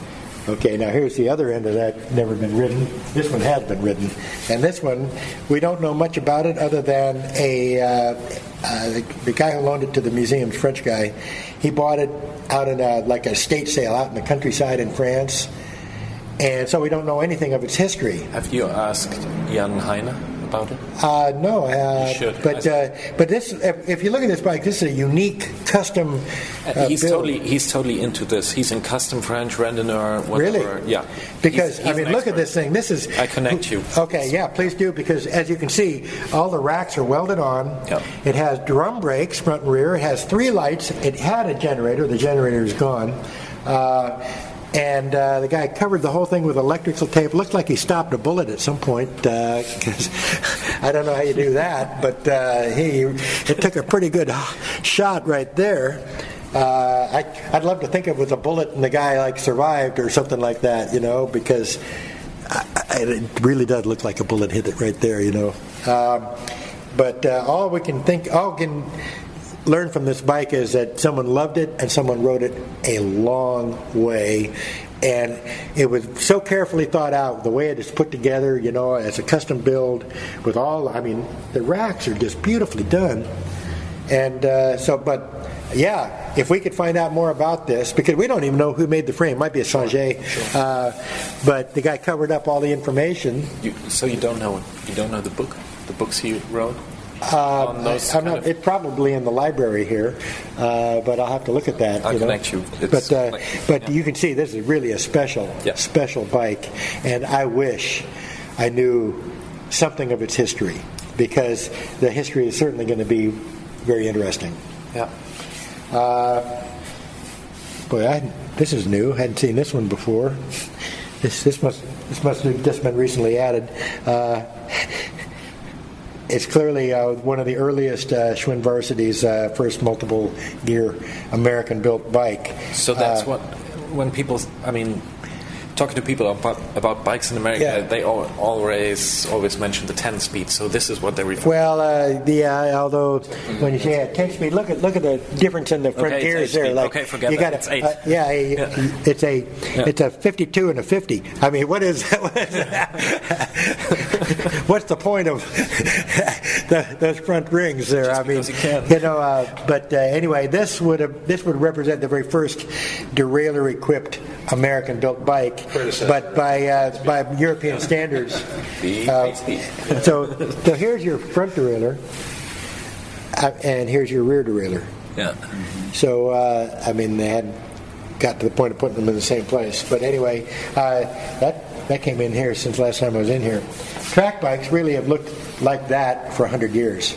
Speaker 4: Okay, now here's the other end of that, never been ridden. This one has been ridden. And this one, we don't know much about it other than a uh, uh, the, the guy who loaned it to the museum's French guy, he bought it out in a, like a state sale out in the countryside in France. And so we don't know anything of its history.
Speaker 5: Have you asked Jan Heine about it?
Speaker 4: Uh, no, uh,
Speaker 5: should.
Speaker 4: but uh, but this, if, if you look at this bike, this is a unique custom. Uh,
Speaker 5: he's
Speaker 4: build.
Speaker 5: totally he's totally into this. He's in custom French, randonneur, whatever.
Speaker 4: Really?
Speaker 5: Yeah.
Speaker 4: Because
Speaker 5: He's- he's
Speaker 4: I mean, look at this thing. This is.
Speaker 5: I connect you.
Speaker 4: Okay, yeah, please do because as you can see, all the racks are welded on.
Speaker 5: Yep.
Speaker 4: It has drum brakes front and rear. It has three lights. It had a generator. The generator is gone. Uh, and uh, the guy covered the whole thing with electrical tape. Looked like he stopped a bullet at some point because I don't know how you do that, but uh, he it took a pretty good shot right there. Uh, I, I'd love to think it was a bullet and the guy like survived or something like that, you know, because I, I, it really does look like a bullet hit it right there, you know. Um, but uh, all we can think, all can learn from this bike is that someone loved it and someone rode it a long way. And it was so carefully thought out, the way it is put together, you know, as a custom build with all, I mean, the racks are just beautifully done. And uh, so, but yeah, if we could find out more about this, because we don't even know who made the frame, it might be a Sanger, uh, but the guy covered up all the information.
Speaker 5: You, so you don't know you don't know the book, the books he wrote.
Speaker 4: Uh,
Speaker 5: those
Speaker 4: I'm not, it's probably in the library here, uh, but I'll have to look at that.
Speaker 5: I'll
Speaker 4: you know.
Speaker 5: connect you. It's
Speaker 4: But uh,
Speaker 5: like-
Speaker 4: but
Speaker 5: yeah.
Speaker 4: you can see this is really a special
Speaker 5: Yeah.
Speaker 4: special bike, and I wish I knew something of its history because the history is certainly going to be very interesting.
Speaker 5: Yeah.
Speaker 4: Uh, boy, I, this is new. I hadn't seen this one before. This this must this must have just been recently added. It's clearly uh, one of the earliest uh, Schwinn Varsity's uh, first multiple gear American built bike.
Speaker 5: So that's
Speaker 4: Uh,
Speaker 5: what when people. I mean, talking to people about, about bikes in America,
Speaker 4: Yeah.
Speaker 5: they al- always always mention the 10 speed. So this is what they refer.
Speaker 4: Well, uh, the uh, although when you say uh, ten speed, look at look at the difference in the front
Speaker 5: Okay,
Speaker 4: gears there. Like
Speaker 5: Okay, forget
Speaker 4: you
Speaker 5: that.
Speaker 4: got
Speaker 5: It's eight.
Speaker 4: Uh, yeah, a,
Speaker 5: Yeah.
Speaker 4: it's a
Speaker 5: Yeah.
Speaker 4: it's a fifty-two and a fifty. I mean, what is what is what's the point of the, those front rings there?
Speaker 5: Just
Speaker 4: I mean,
Speaker 5: you
Speaker 4: you know. Uh, but uh, anyway, this would have this would represent the very first derailleur-equipped American-built bike, but by uh, by European standards. Uh, so, so here's your front derailleur, uh, and here's your rear derailleur.
Speaker 5: Yeah.
Speaker 4: So, uh, I mean, they hadn't got to the point of putting them in the same place. But anyway, uh, that that came in here since last time I was in here. Track bikes really have looked like that for 100 years.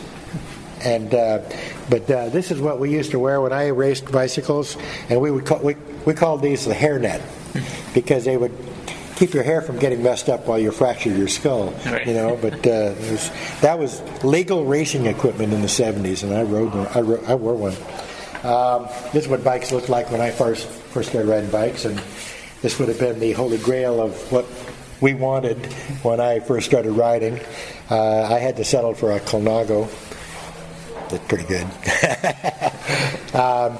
Speaker 4: And uh, but uh, this is what we used to wear when I raced bicycles, and we would call, we, we called these the hairnet because they would keep your hair from getting messed up while you fractured your skull.
Speaker 5: Right.
Speaker 4: You know, but uh, was, that was legal racing equipment in the 70s, and I rode one. I, ro- I wore one. Um, this is what bikes looked like when I first first started riding bikes, and this would have been the holy grail of what we wanted when I first started riding. Uh, I had to settle for a Colnago. That's pretty good. um,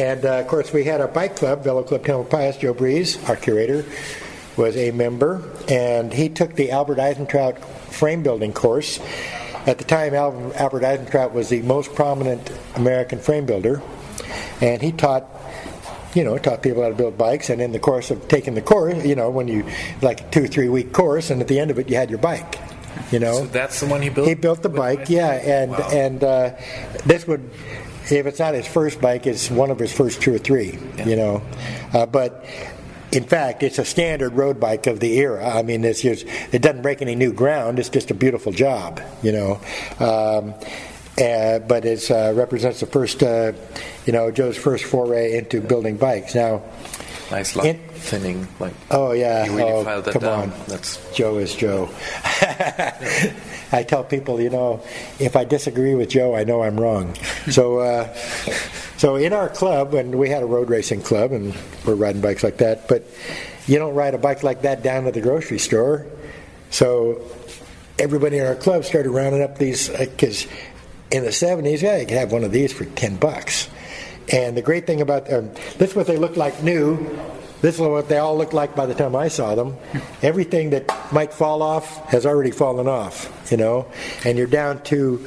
Speaker 4: and uh, of course, we had a bike club, Velo Club Tamalpais. Joe Breeze, our curator, was a member, and he took the Albert Eisentraut frame building course. At the time, Albert Eisentraut was the most prominent American frame builder, and he taught you know, taught people how to build bikes, and in the course of taking the course, you know, when you like a two three week course, and at the end of it, you had your bike. You know,
Speaker 5: So that's the one he built.
Speaker 4: he built the bike, yeah, and
Speaker 5: Wow.
Speaker 4: and uh, this would, if it's not his first bike, it's one of his first two or three, you know, uh, but. In fact, it's a standard road bike of the era. I mean, it's just, it doesn't break any new ground. It's just a beautiful job, you know. Um, uh, but it uh, represents the first, uh, you know, Joe's first foray into building bikes. Now,
Speaker 5: nice
Speaker 4: in-
Speaker 5: thinning. Like
Speaker 4: Oh yeah.
Speaker 5: You really
Speaker 4: oh,
Speaker 5: filed that
Speaker 4: come
Speaker 5: down.
Speaker 4: on.
Speaker 5: That's
Speaker 4: Joe is Joe. I tell people, you know, if I disagree with Joe, I know I'm wrong. so, uh, so in our club, and we had a road racing club, and we're riding bikes like that. But you don't ride a bike like that down to the grocery store. So everybody in our club started rounding up these because in the 70s, yeah, you could have one of these for 10 bucks. And the great thing about um, this is what they look like new. This is what they all looked like by the time I saw them. Everything that might fall off has already fallen off, you know, and you're down to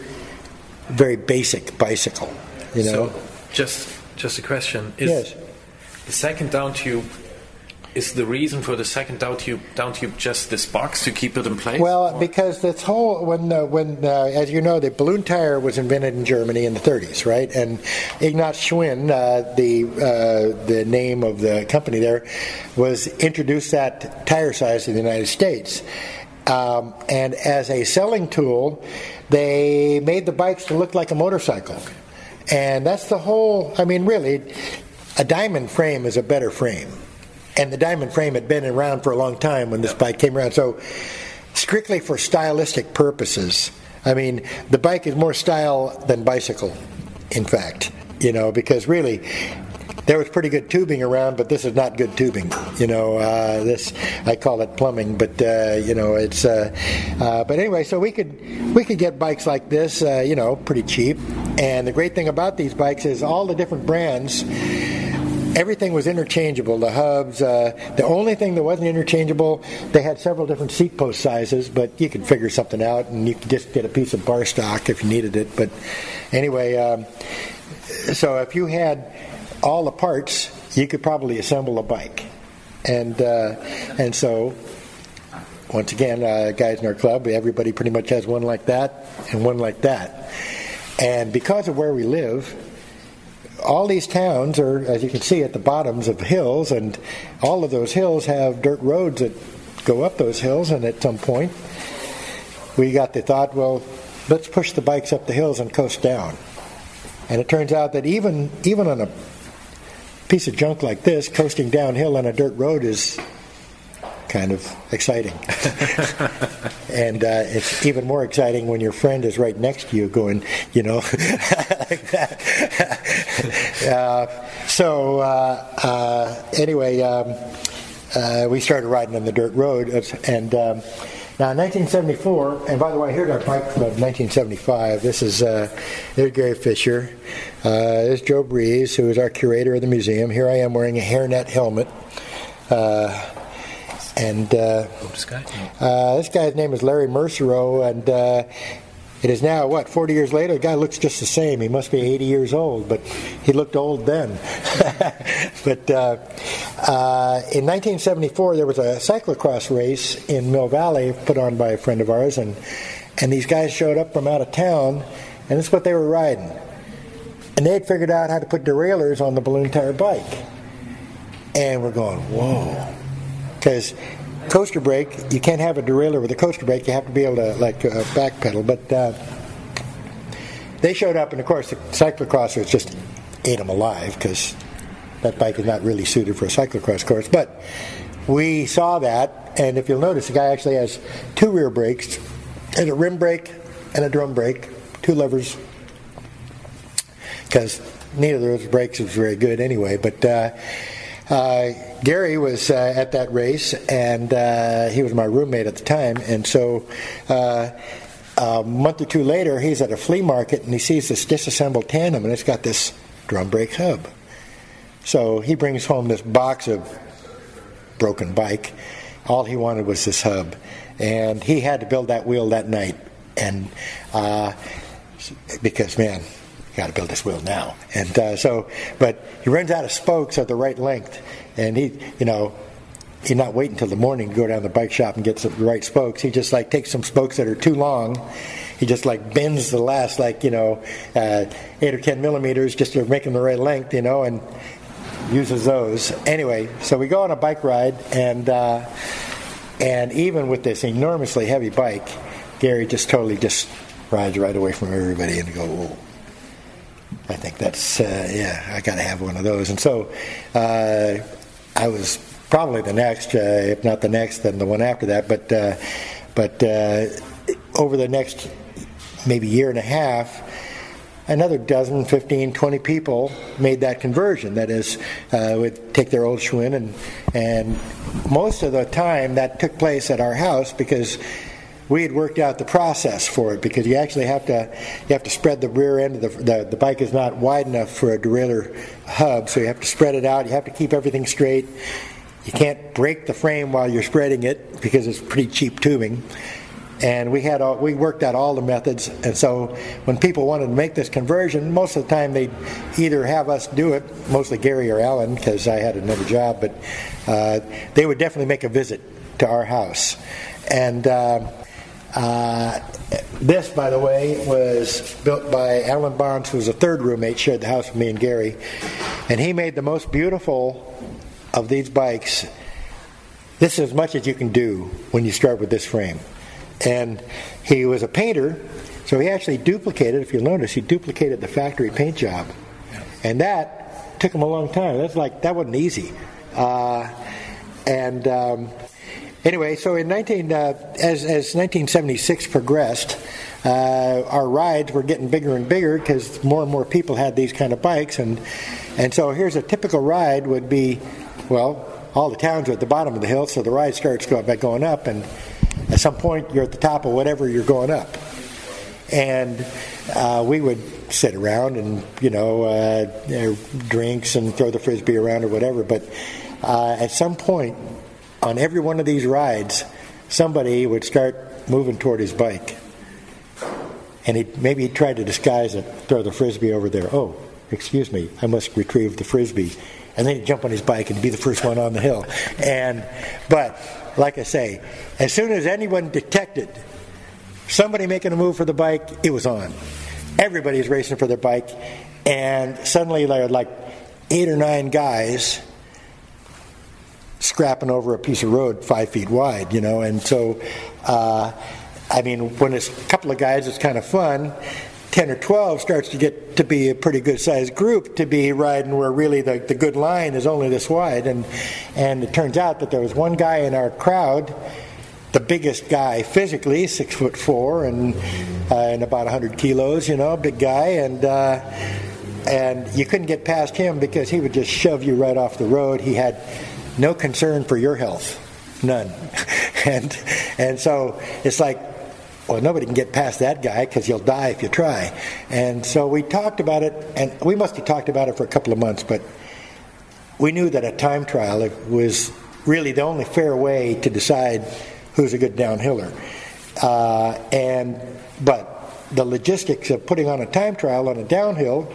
Speaker 4: very basic bicycle, you know.
Speaker 5: so. Just just a question. Is
Speaker 4: Yes.
Speaker 5: the second down tube is the reason for the second down tube down tube just this box to keep it in place?
Speaker 4: Well,
Speaker 5: Or-
Speaker 4: because this whole when uh, when uh, as you know the balloon tire was invented in Germany in the 30s, right? And Ignaz Schwinn, uh, the uh, the name of the company there, was introduced that tire size in the United States. Um, and as a selling tool, they made the bikes to look like a motorcycle. And that's the whole, I mean, really, a diamond frame is a better frame. And the diamond frame had been around for a long time when this bike came around. So, strictly for stylistic purposes, I mean, the bike is more style than bicycle, in fact, you know, because really, there was pretty good tubing around, but this is not good tubing. You know, uh, this I call it plumbing, but uh, you know, it's. Uh, uh, but anyway, so we could we could get bikes like this, uh, you know, pretty cheap. And the great thing about these bikes is all the different brands. Everything was interchangeable. The hubs. Uh, the only thing that wasn't interchangeable, they had several different seat post sizes, but you could figure something out, and you could just get a piece of bar stock if you needed it. But anyway, um, so if you had all the parts, you could probably assemble a bike. And uh, and so once again, uh, guys in our club, everybody pretty much has one like that and one like that. And because of where we live, all these towns are, as you can see, at the bottoms of hills, and all of those hills have dirt roads that go up those hills. And at some point, we got the thought, well, let's push the bikes up the hills and coast down. And it turns out that even even on a piece of junk like this, coasting downhill on a dirt road is kind of exciting. and uh, it's even more exciting when your friend is right next to you going, you know, like that. uh, so, uh, uh, anyway, um, uh, we started riding on the dirt road. And um, now, in 1974, and by the way, here's our bike from 1975. This is uh, there's Gary Fisher. Uh, there's Joe Breeze, who is our curator of the museum. Here I am wearing a hairnet helmet. Uh, and uh,
Speaker 5: this
Speaker 4: uh, this guy's name is Larry Mercero, and uh, it is now what 40 years later. The guy looks just the same. He must be 80 years old, but he looked old then. but uh, uh, in 1974, there was a cyclocross race in Mill Valley put on by a friend of ours, and and these guys showed up from out of town, and this is what they were riding. And they had figured out how to put derailleurs on the balloon tire bike. And we're going, whoa because coaster brake you can't have a derailleur with a coaster brake. You have to be able to like uh, back pedal but uh, they showed up and of course the cyclocrossers just ate them alive because that bike is not really suited for a cyclocross course. But we saw that and if you'll notice the guy actually has two rear brakes and a rim brake and a drum brake two levers because neither of those brakes was very good anyway. But uh, Gary was uh, at that race, and uh, he was my roommate at the time. And so, uh, a month or two later, he's at a flea market and he sees this disassembled tandem, and it's got this drum brake hub. So he brings home this box of broken bike. All he wanted was this hub, and he had to build that wheel that night. And uh, because man, got to build this wheel now. And uh, so, but he runs out of spokes at the right length, and he, you know, he's not waiting until the morning to go down to the bike shop and get some the right spokes. He just like takes some spokes that are too long. He just like bends the last like you know uh, eight or ten millimeters just to make them the right length, you know, and uses those. Anyway, so we go on a bike ride, and uh, and even with this enormously heavy bike, Gary just totally just rides right away from everybody and go. Whoa. I think that's uh, yeah. I got to have one of those, and so uh, I was probably the next, uh, if not the next, then the one after that. But uh, but uh, over the next maybe year and a half, another dozen, 15, 20 people made that conversion. That is, uh, would take their old Schwinn, and and most of the time that took place at our house because we had worked out the process for it because you actually have to you have to spread the rear end of the, the the bike is not wide enough for a derailleur hub so you have to spread it out. You have to keep everything straight. You can't break the frame while you're spreading it because it's pretty cheap tubing. And we had all, we worked out all the methods and so when people wanted to make this conversion most of the time they'd either have us do it mostly Gary or Alan because I had another job but uh, they would definitely make a visit to our house. And uh, uh, this, by the way, was built by Alan Barnes, who was a third roommate, shared the house with me and Gary. And he made the most beautiful of these bikes. This is as much as you can do when you start with this frame. And he was a painter, so he actually duplicated, if you'll notice, he duplicated the factory paint job. And that took him a long time. That's like, that wasn't easy. Uh, and. Um, Anyway, so in 19, uh, as, as 1976 progressed, uh, our rides were getting bigger and bigger because more and more people had these kind of bikes, and and so here's a typical ride would be, well, all the towns are at the bottom of the hill, so the ride starts go, by going up, and at some point you're at the top of whatever you're going up, and uh, we would sit around and you know uh, drinks and throw the frisbee around or whatever, but uh, at some point on every one of these rides, somebody would start moving toward his bike. And he maybe he tried to disguise it, throw the frisbee over there. Oh, excuse me, I must retrieve the frisbee. And then he'd jump on his bike and be the first one on the hill. And but like I say, as soon as anyone detected somebody making a move for the bike, it was on. Everybody's racing for their bike, and suddenly there were like eight or nine guys scrapping over a piece of road five feet wide, you know. And so, uh, I mean, when it's a couple of guys, it's kind of fun. 10 or 12 starts to get to be a pretty good sized group to be riding where really the, the good line is only this wide. And, and it turns out that there was one guy in our crowd, the biggest guy physically, six foot four and, uh, and about 100 kilos, you know, big guy. And, uh, and you couldn't get past him because he would just shove you right off the road. He had no concern for your health, none. and and so it's like, well, nobody can get past that guy because you'll die if you try. And so we talked about it, and we must have talked about it for a couple of months, but we knew that a time trial was really the only fair way to decide who's a good downhiller. Uh, and but the logistics of putting on a time trial on a downhill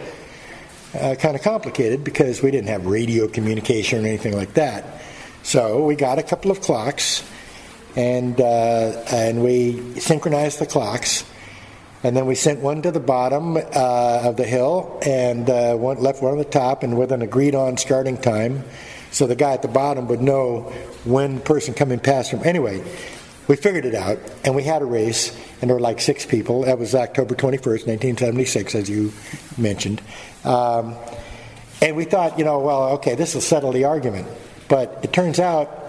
Speaker 4: uh, kind of complicated because we didn't have radio communication or anything like that. So we got a couple of clocks, and uh, and we synchronized the clocks, and then we sent one to the bottom uh, of the hill and uh, one left one on the top, and with an agreed-on starting time, so the guy at the bottom would know when the person coming past him. Anyway, we figured it out, and we had a race, and there were like six people. That was October 21st, 1976, as you mentioned. Um, and we thought, you know, well, okay, this will settle the argument. But it turns out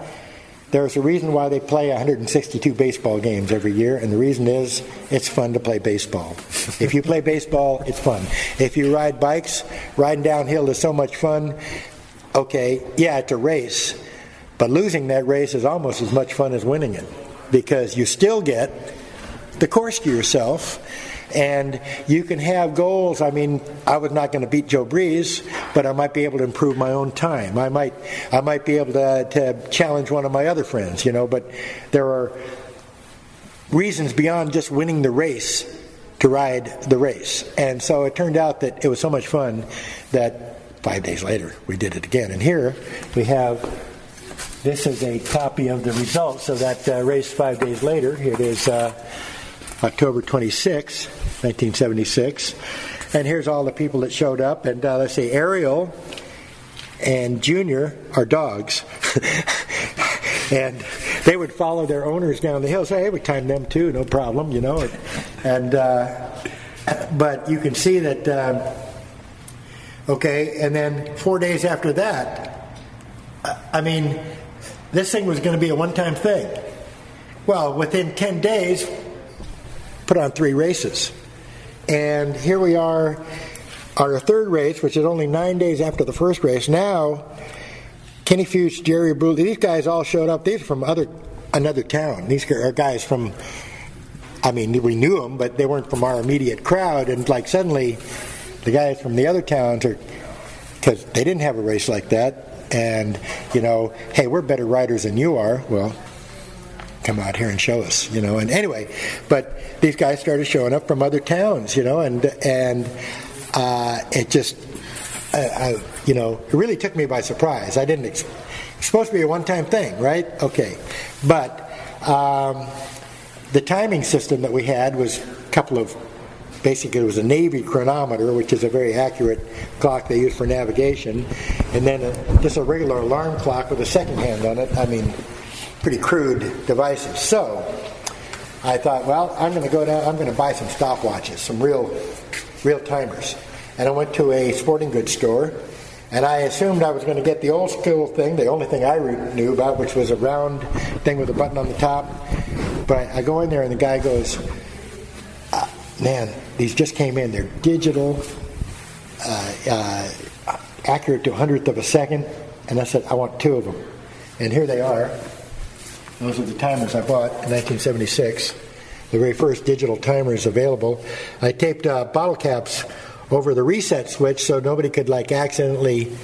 Speaker 4: there's a reason why they play 162 baseball games every year, and the reason is it's fun to play baseball. if you play baseball, it's fun. If you ride bikes, riding downhill is so much fun. Okay, yeah, it's a race, but losing that race is almost as much fun as winning it because you still get the course to yourself and you can have goals. I mean, I was not going to beat Joe Breeze, but I might be able to improve my own time. I might, I might be able to, to challenge one of my other friends, you know. But there are reasons beyond just winning the race to ride the race. And so it turned out that it was so much fun that five days later we did it again. And here we have this is a copy of the results of that uh, race five days later. It is uh, October 26, 1976. And here's all the people that showed up. And uh, let's see, Ariel and Junior are dogs. and they would follow their owners down the hill. Say, hey, we timed them too, no problem, you know. And uh, but you can see that. Uh, okay, and then four days after that, I mean, this thing was going to be a one-time thing. Well, within ten days, put on three races, and here we are. Our third race, which is only nine days after the first race, now Kenny Fuchs, Jerry Brule, these guys all showed up. These are from other another town. These are guys from. I mean, we knew them, but they weren't from our immediate crowd. And like suddenly, the guys from the other towns are because they didn't have a race like that. And you know, hey, we're better riders than you are. Well, come out here and show us, you know. And anyway, but these guys started showing up from other towns, you know, and and uh, it just I, you know, it really took me by surprise. I didn't. Ex- it's supposed to be a one-time thing, right? Okay, but um, the timing system that we had was a couple of. Basically, it was a Navy chronometer, which is a very accurate clock they use for navigation, and then a, just a regular alarm clock with a second hand on it. I mean, pretty crude devices. So, I thought, well, I'm going to go down. I'm going to buy some stopwatches, some real, real timers and I went to a sporting goods store, and I assumed I was going to get the old school thing, the only thing I knew about, which was a round thing with a button on the top. But I go in there, and the guy goes, uh, "Man, these just came in. They're digital, uh, uh, accurate to a hundredth of a second." And I said, "I want two of them." And here they are. Those are the timers I bought in 1976 the very first digital timers available. I taped uh, bottle caps over the reset switch so nobody could like accidentally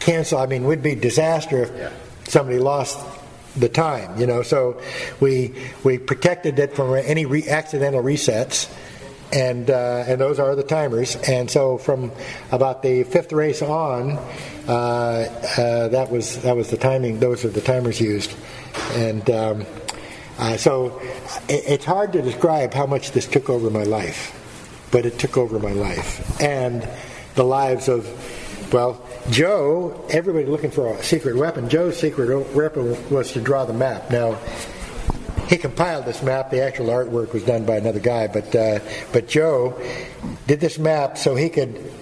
Speaker 4: cancel. I mean, it would be disaster if yeah. somebody lost the time, you know. So we we protected it from any re- accidental resets, and uh, and those are the timers. And so from about the fifth race on, uh, uh, that was that was the timing. Those are the timers used, and. Um, uh, so it, it's hard to describe how much this took over my life but it took over my life and the lives of, well, Joe, everybody looking for a secret weapon. Joe's secret weapon was to draw the map. Now, he compiled this map. The actual artwork was done by another guy, but uh, but Joe did this map so he could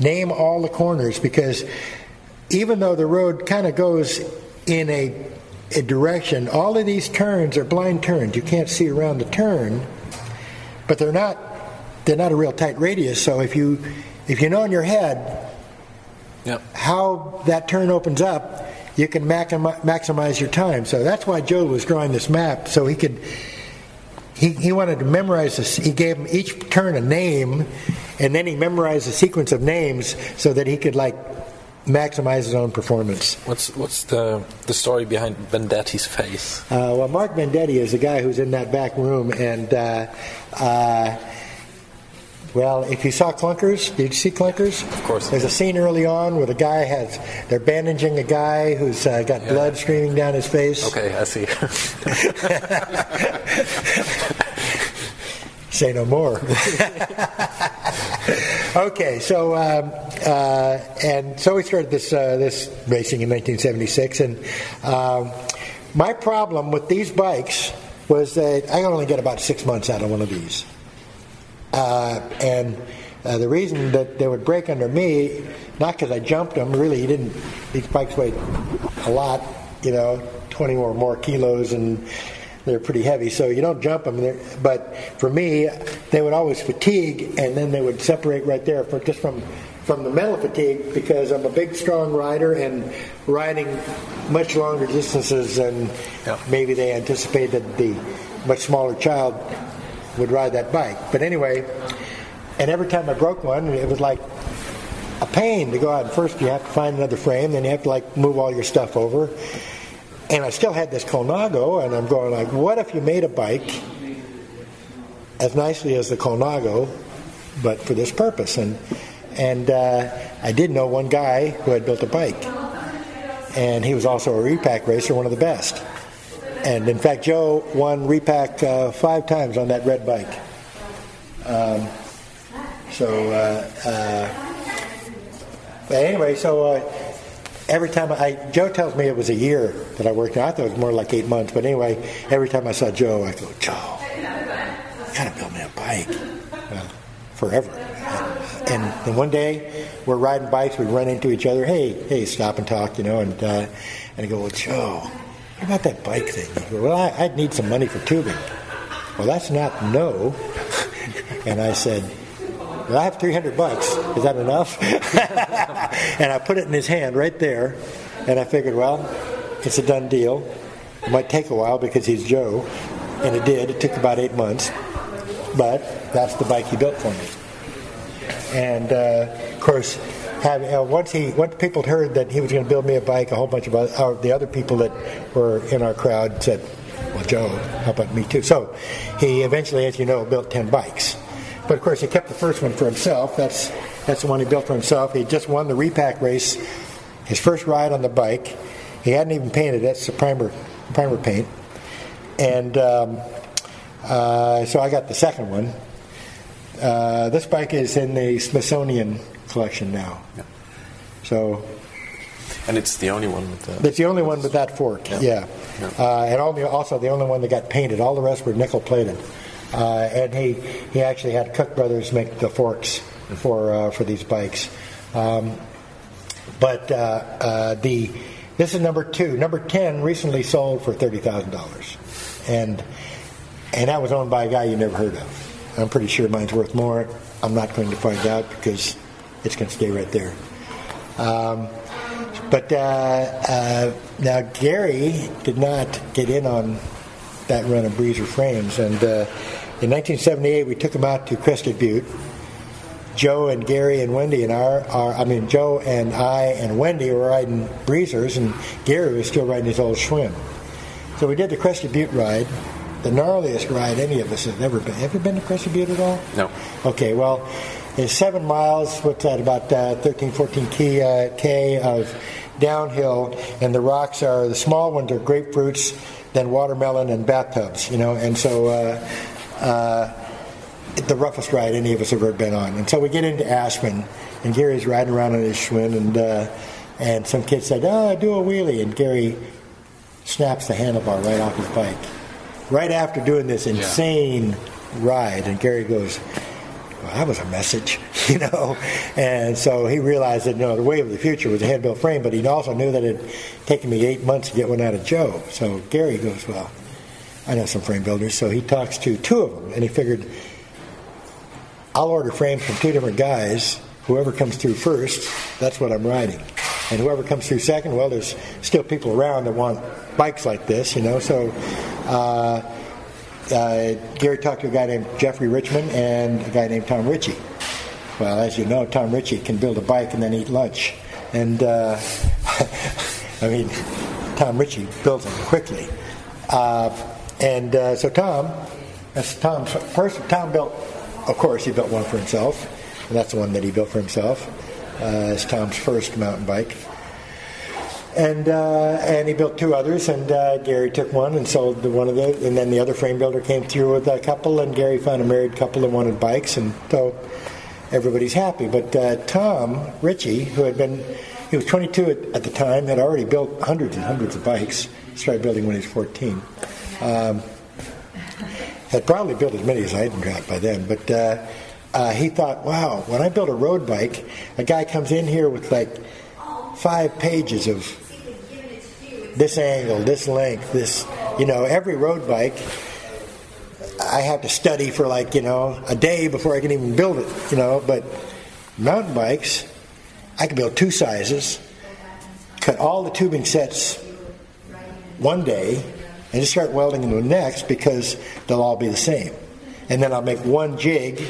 Speaker 4: name all the corners because even though the road kind of goes in a, a direction, all of these turns are blind turns. You can't see around the turn, but they're not they're not a real tight radius. So if you if you know in your head yep. how that turn opens up, you can maximize your time. So that's why Joe was drawing this map so he could. He, he wanted to memorize this. He gave him each turn a name, and then he memorized a sequence of names so that he could like maximize his own performance.
Speaker 5: What's what's the the story behind Vendetti's face?
Speaker 4: Uh, well, Mark Vendetti is the guy who's in that back room, and uh, uh, well, if you saw Clunkers, did you see Clunkers?
Speaker 5: Of course.
Speaker 4: There's a scene early on where the guy has, they're bandaging a guy who's uh, got yeah. blood streaming down his face.
Speaker 5: Okay, I see.
Speaker 4: Say no more. okay, so um, uh, and so we started this uh, this racing in 1976, and um, my problem with these bikes was that I only get about six months out of one of these. Uh, and uh, the reason that they would break under me, not because I jumped them, really, didn't. These bikes weighed a lot, you know, 20 or more kilos, and they're pretty heavy. So you don't jump them. But for me, they would always fatigue, and then they would separate right there for just from from the mental fatigue because I'm a big, strong rider and riding much longer distances than yeah. maybe they anticipated the much smaller child would ride that bike. But anyway, and every time I broke one, it was like a pain to go out. First, you have to find another frame, then you have to like move all your stuff over. And I still had this Colnago, and I'm going like, what if you made a bike as nicely as the Colnago, but for this purpose. And and uh, I did know one guy who had built a bike, and he was also a repack racer, one of the best. And in fact, Joe won repack uh, five times on that red bike. Um, so, uh, uh, but anyway, so uh, every time I, Joe tells me it was a year that I worked. I thought it was more like eight months. But anyway, every time I saw Joe, I go, Joe, you gotta build me a bike. Forever. And, and one day we're riding bikes, we run into each other. Hey, hey, stop and talk, you know. And uh, and I go, well, Joe, what about that bike thing? He goes, well, I, I'd need some money for tubing. Well, that's not no. and I said, I have 300 bucks. Is that enough? and I put it in his hand right there. And I figured, well, it's a done deal. It might take a while because he's Joe. And it did. It took about eight months. But that's the bike he built for me. And uh, of course, have, uh, once he once people heard that he was going to build me a bike, a whole bunch of other, uh, the other people that were in our crowd said, "Well, Joe, how about me too?" So he eventually, as you know, built ten bikes. But of course, he kept the first one for himself. That's that's the one he built for himself. He just won the repack race, his first ride on the bike. He hadn't even painted it. That's the primer primer paint. And um, uh, so I got the second one. Uh, this bike is in the Smithsonian collection now.
Speaker 5: Yeah.
Speaker 4: So
Speaker 5: And it's the only one with the.
Speaker 4: it's the only one with that fork. Yeah,
Speaker 5: Yeah. Yeah.
Speaker 4: Uh, and only, also the only one that got painted. All the rest were nickel plated. Uh, and he he actually had Cook Brothers make the forks for uh, for these bikes. Um, but uh, uh, the this is number two. Number ten recently sold for thirty thousand dollars, and and that was owned by a guy you never heard of. I'm pretty sure mine's worth more. I'm not going to find out because it's going to stay right there. Um, but uh, uh, now Gary did not get in on that run of Breezer frames, and uh, in 1978 we took them out to Crested Butte. Joe and Gary and Wendy and our, our I mean Joe and I and Wendy were riding Breezers, and Gary was still riding his old Schwinn. So we did the Crested Butte ride, the gnarliest ride any of us have ever been. Have you been to Crested Butte at all?
Speaker 5: No.
Speaker 4: Okay, well, it's seven miles, what's that, about uh, 13, 14 K, uh, K of downhill, and the rocks are, the small ones are grapefruits, then watermelon and bathtubs, you know, and so uh, uh, the roughest ride any of us have ever been on. And so we get into Aspen, and Gary's riding around on his Schwinn, and, uh, and some kid said, oh, do a wheelie, and Gary snaps the handlebar right off his bike. Right after doing this insane ride, and Gary goes, well, that was a message, you know. And so he realized that, you know, the way of the future was a head built frame, but he also knew that it had taken me eight months to get one out of Joe. So Gary goes, well, I know some frame builders. So he talks to two of them, and he figured, I'll order frames from two different guys. Whoever comes through first, that's what I'm riding. And whoever comes through second, well, there's still people around that want bikes like this, you know. So uh, uh, Gary talked to a guy named Jeffrey Richmond and a guy named Tom Ritchie. Well, as you know, Tom Ritchie can build a bike and then eat lunch. And uh, I mean, Tom Ritchie builds them quickly. Uh, and uh, so Tom, that's Tom's first. Tom built, of course, he built one for himself, and that's the one that he built for himself. Uh, it's Tom's first mountain bike and uh, and he built two others, and uh, Gary took one and sold the one of those, and then the other frame builder came through with a couple, and Gary found a married couple that wanted bikes, and so everybody's happy. But uh, Tom Ritchie, who had been he was 22 at, at, the time, had already built hundreds and hundreds of bikes. Started building when he was 14. Um, had probably built as many as I had got by then, but. Uh, uh, he thought, wow, when I build a road bike, a guy comes in here with like five pages of this angle, this length, this, you know, every road bike I have to study for like, you know, a day before I can even build it, you know, but mountain bikes, I can build two sizes, cut all the tubing sets one day, and just start welding them the next because they'll all be the same. And then I'll make one jig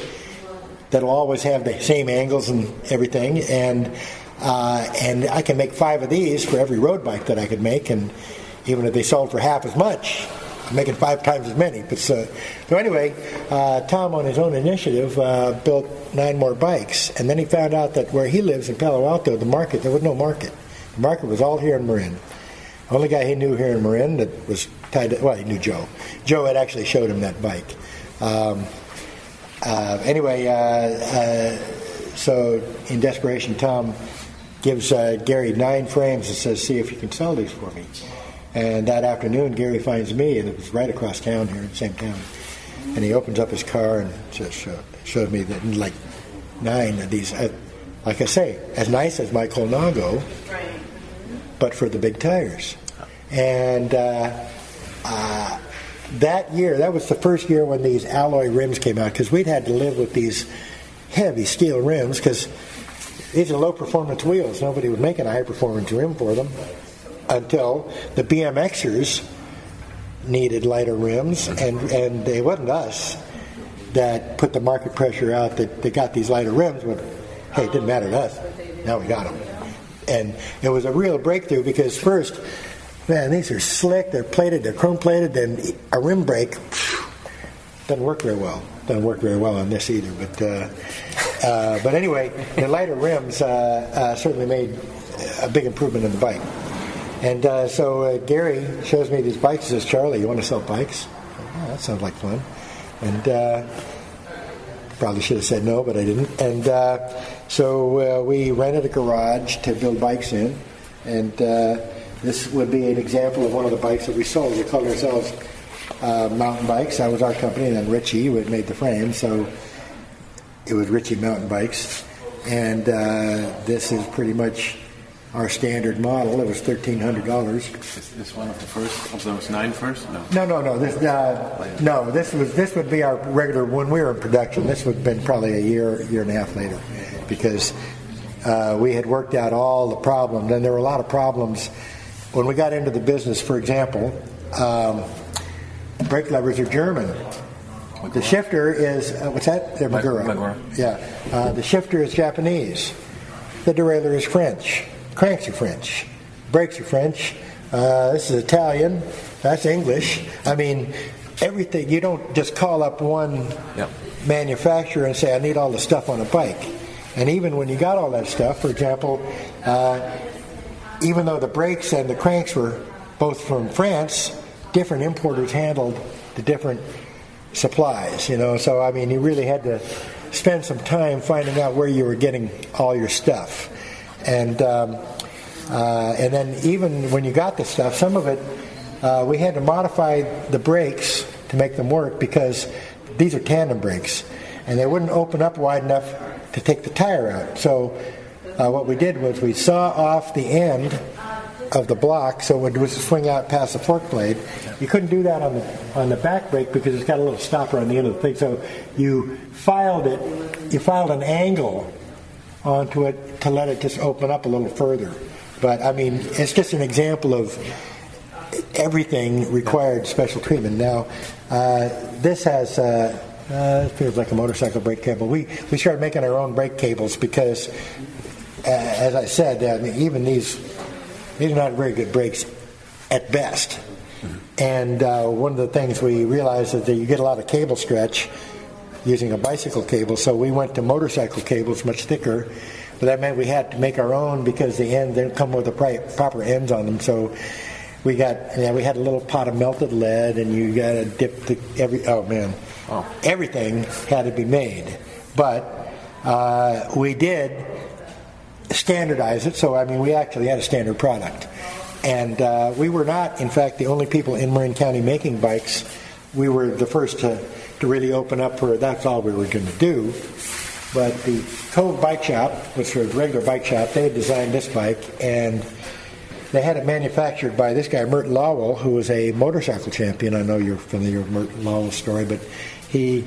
Speaker 4: that'll always have the same angles and everything, and uh, and I can make five of these for every road bike that I could make, and even if they sold for half as much, I'm making five times as many. But so, so anyway, uh, Tom, on his own initiative, uh, built nine more bikes, and then he found out that where he lives in Palo Alto, the market there was no market. The market was all here in Marin. Only guy he knew here in Marin that was tied to, well, he knew Joe. Joe had actually showed him that bike. Um, uh, anyway, uh, uh, so in desperation, Tom gives uh, Gary nine frames and says, "See if you can sell these for me." And that afternoon, Gary finds me, and it was right across town here in the same town. And he opens up his car and just showed, showed me that like nine of these. Uh, like I say, as nice as my Colnago, but for the big tires. And uh, uh, that year, that was the first year when these alloy rims came out because we'd had to live with these heavy steel rims because these are low performance wheels. Nobody was making a high performance rim for them until the BMXers needed lighter rims, and, and it wasn't us that put the market pressure out that they got these lighter rims, but hey, it didn't matter to us. Now we got them. And it was a real breakthrough because first, man, these are slick, they're plated, they're chrome plated, and a rim brake doesn't work very well. Doesn't work very well on this either. But uh, uh, but anyway, the lighter rims uh, uh certainly made a big improvement in the bike. And uh, so Gary shows me these bikes. He says, Charlie, you want to sell bikes? Oh, that sounds like fun. And uh, probably should have said no, but I didn't. And uh, so uh, we rented a garage to build bikes in. And uh, this would be an example of one of the bikes that we sold. We called ourselves Mountain Bikes. That was our company. And then had made the frame. So it was Ritchie Mountain Bikes. And this is pretty much our standard model. It was thirteen hundred dollars.
Speaker 5: Is this one of the first of those nine first? No.
Speaker 4: No, no, no. This uh, no. This was this would be our regular when we were in production. This would have been probably a year, year and a half later, because uh, we had worked out all the problems, and there were a lot of problems when we got into the business. For example, um, brake levers are German. The shifter is uh, what's that? They're Magura. Magura. Yeah. Uh, the shifter is Japanese. The derailleur is French. Cranks are French. Brakes are French. Uh, this is Italian. That's English. I mean, everything. You don't just call up one yep. manufacturer and say, I need all the stuff on a bike. And even when you got all that stuff, for example, uh, even though the brakes and the cranks were both from France, different importers handled the different supplies, you know. So, I mean, you really had to spend some time finding out where you were getting all your stuff. And um, uh, and then even when you got the stuff, some of it uh, we had to modify the brakes to make them work because these are tandem brakes, and they wouldn't open up wide enough to take the tire out. So uh, what we did was we saw off the end of the block so it would swing out past the fork blade. You couldn't do that on the on the back brake because it's got a little stopper on the end of the thing. So you filed it, you filed an angle onto it to let it just open up a little further. But I mean, it's just an example of everything required special treatment. Now, uh, this has. Uh, uh, it feels like a motorcycle brake cable. We we started making our own brake cables because, uh, as I said, I mean, even these these are not very good brakes at best. And uh, one of the things we realized is that you get a lot of cable stretch using a bicycle cable. So we went to motorcycle cables, much thicker. But that meant we had to make our own because the ends didn't come with the proper ends on them. So we got, yeah, we had a little pot of melted lead, and you got to dip the every. Oh man, oh. everything had to be made. But uh, we did standardize it. So I mean, we actually had a standard product, and uh, we were not, in fact, the only people in Marin County making bikes. We were the first to to really open up for that's all we were going to do. But the Cove Bike Shop, which was a regular bike shop, they had designed this bike and they had it manufactured by this guy, Mert Lawwell, who was a motorcycle champion. I know you're familiar with Mert Lawwell's story, but he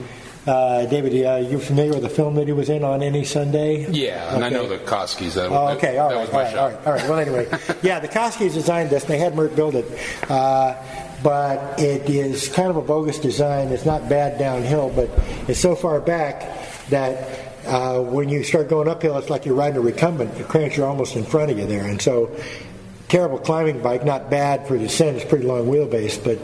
Speaker 4: uh, David, uh, you familiar with the film that he was in on any Sunday?
Speaker 6: Yeah, okay. and I know the Koskis. That,
Speaker 4: oh, okay, all right, all right, all right, all right. Well, anyway, yeah, the Koskis designed this, and they had Mert build it. Uh, but it is kind of a bogus design. It's not bad downhill, but it's so far back that uh, when you start going uphill, it's like you're riding a recumbent. The cranks are almost in front of you there, and so terrible climbing bike. Not bad for descent. It's pretty long wheelbase, but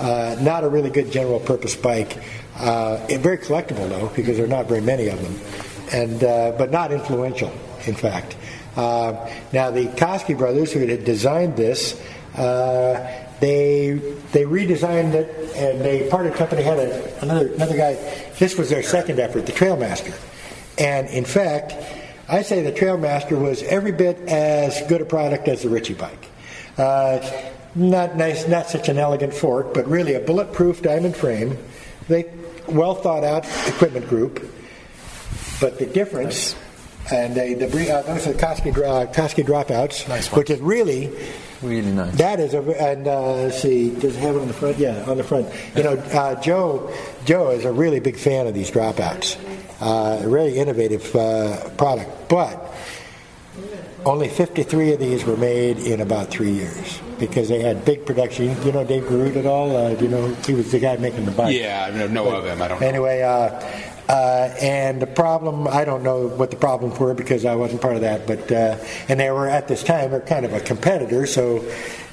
Speaker 4: Uh, not a really good general purpose bike. Uh, very collectible though, because there are not very many of them, and uh, but not influential, in fact. Uh, now the Koski brothers, who had designed this, uh, they they redesigned it, and they part of the company had a, another another guy. This was their second effort, the Trailmaster, and in fact, I say the Trailmaster was every bit as good a product as the Ritchie bike. Uh, not nice, not such an elegant fork, but really a bulletproof diamond frame. They well thought out equipment group, but the difference. And they, the uh, those are the Koski, uh, Koski dropouts,
Speaker 5: Nice
Speaker 4: which is really
Speaker 3: Really nice.
Speaker 4: that is a and uh, let's see, does it have it on the front? Yeah, on the front. You know, uh, Joe Joe is a really big fan of these dropouts. Uh, a really innovative uh, product, but only 53 of these were made in about three years because they had big production. You know Dave Garut at all? Uh, you know he was the guy making the bike?
Speaker 6: Yeah, I know of him. I don't know.
Speaker 4: Anyway, uh, uh, and the problem, I don't know what the problems were because I wasn't part of that, but, uh, and they were at this time, they're kind of a competitor, so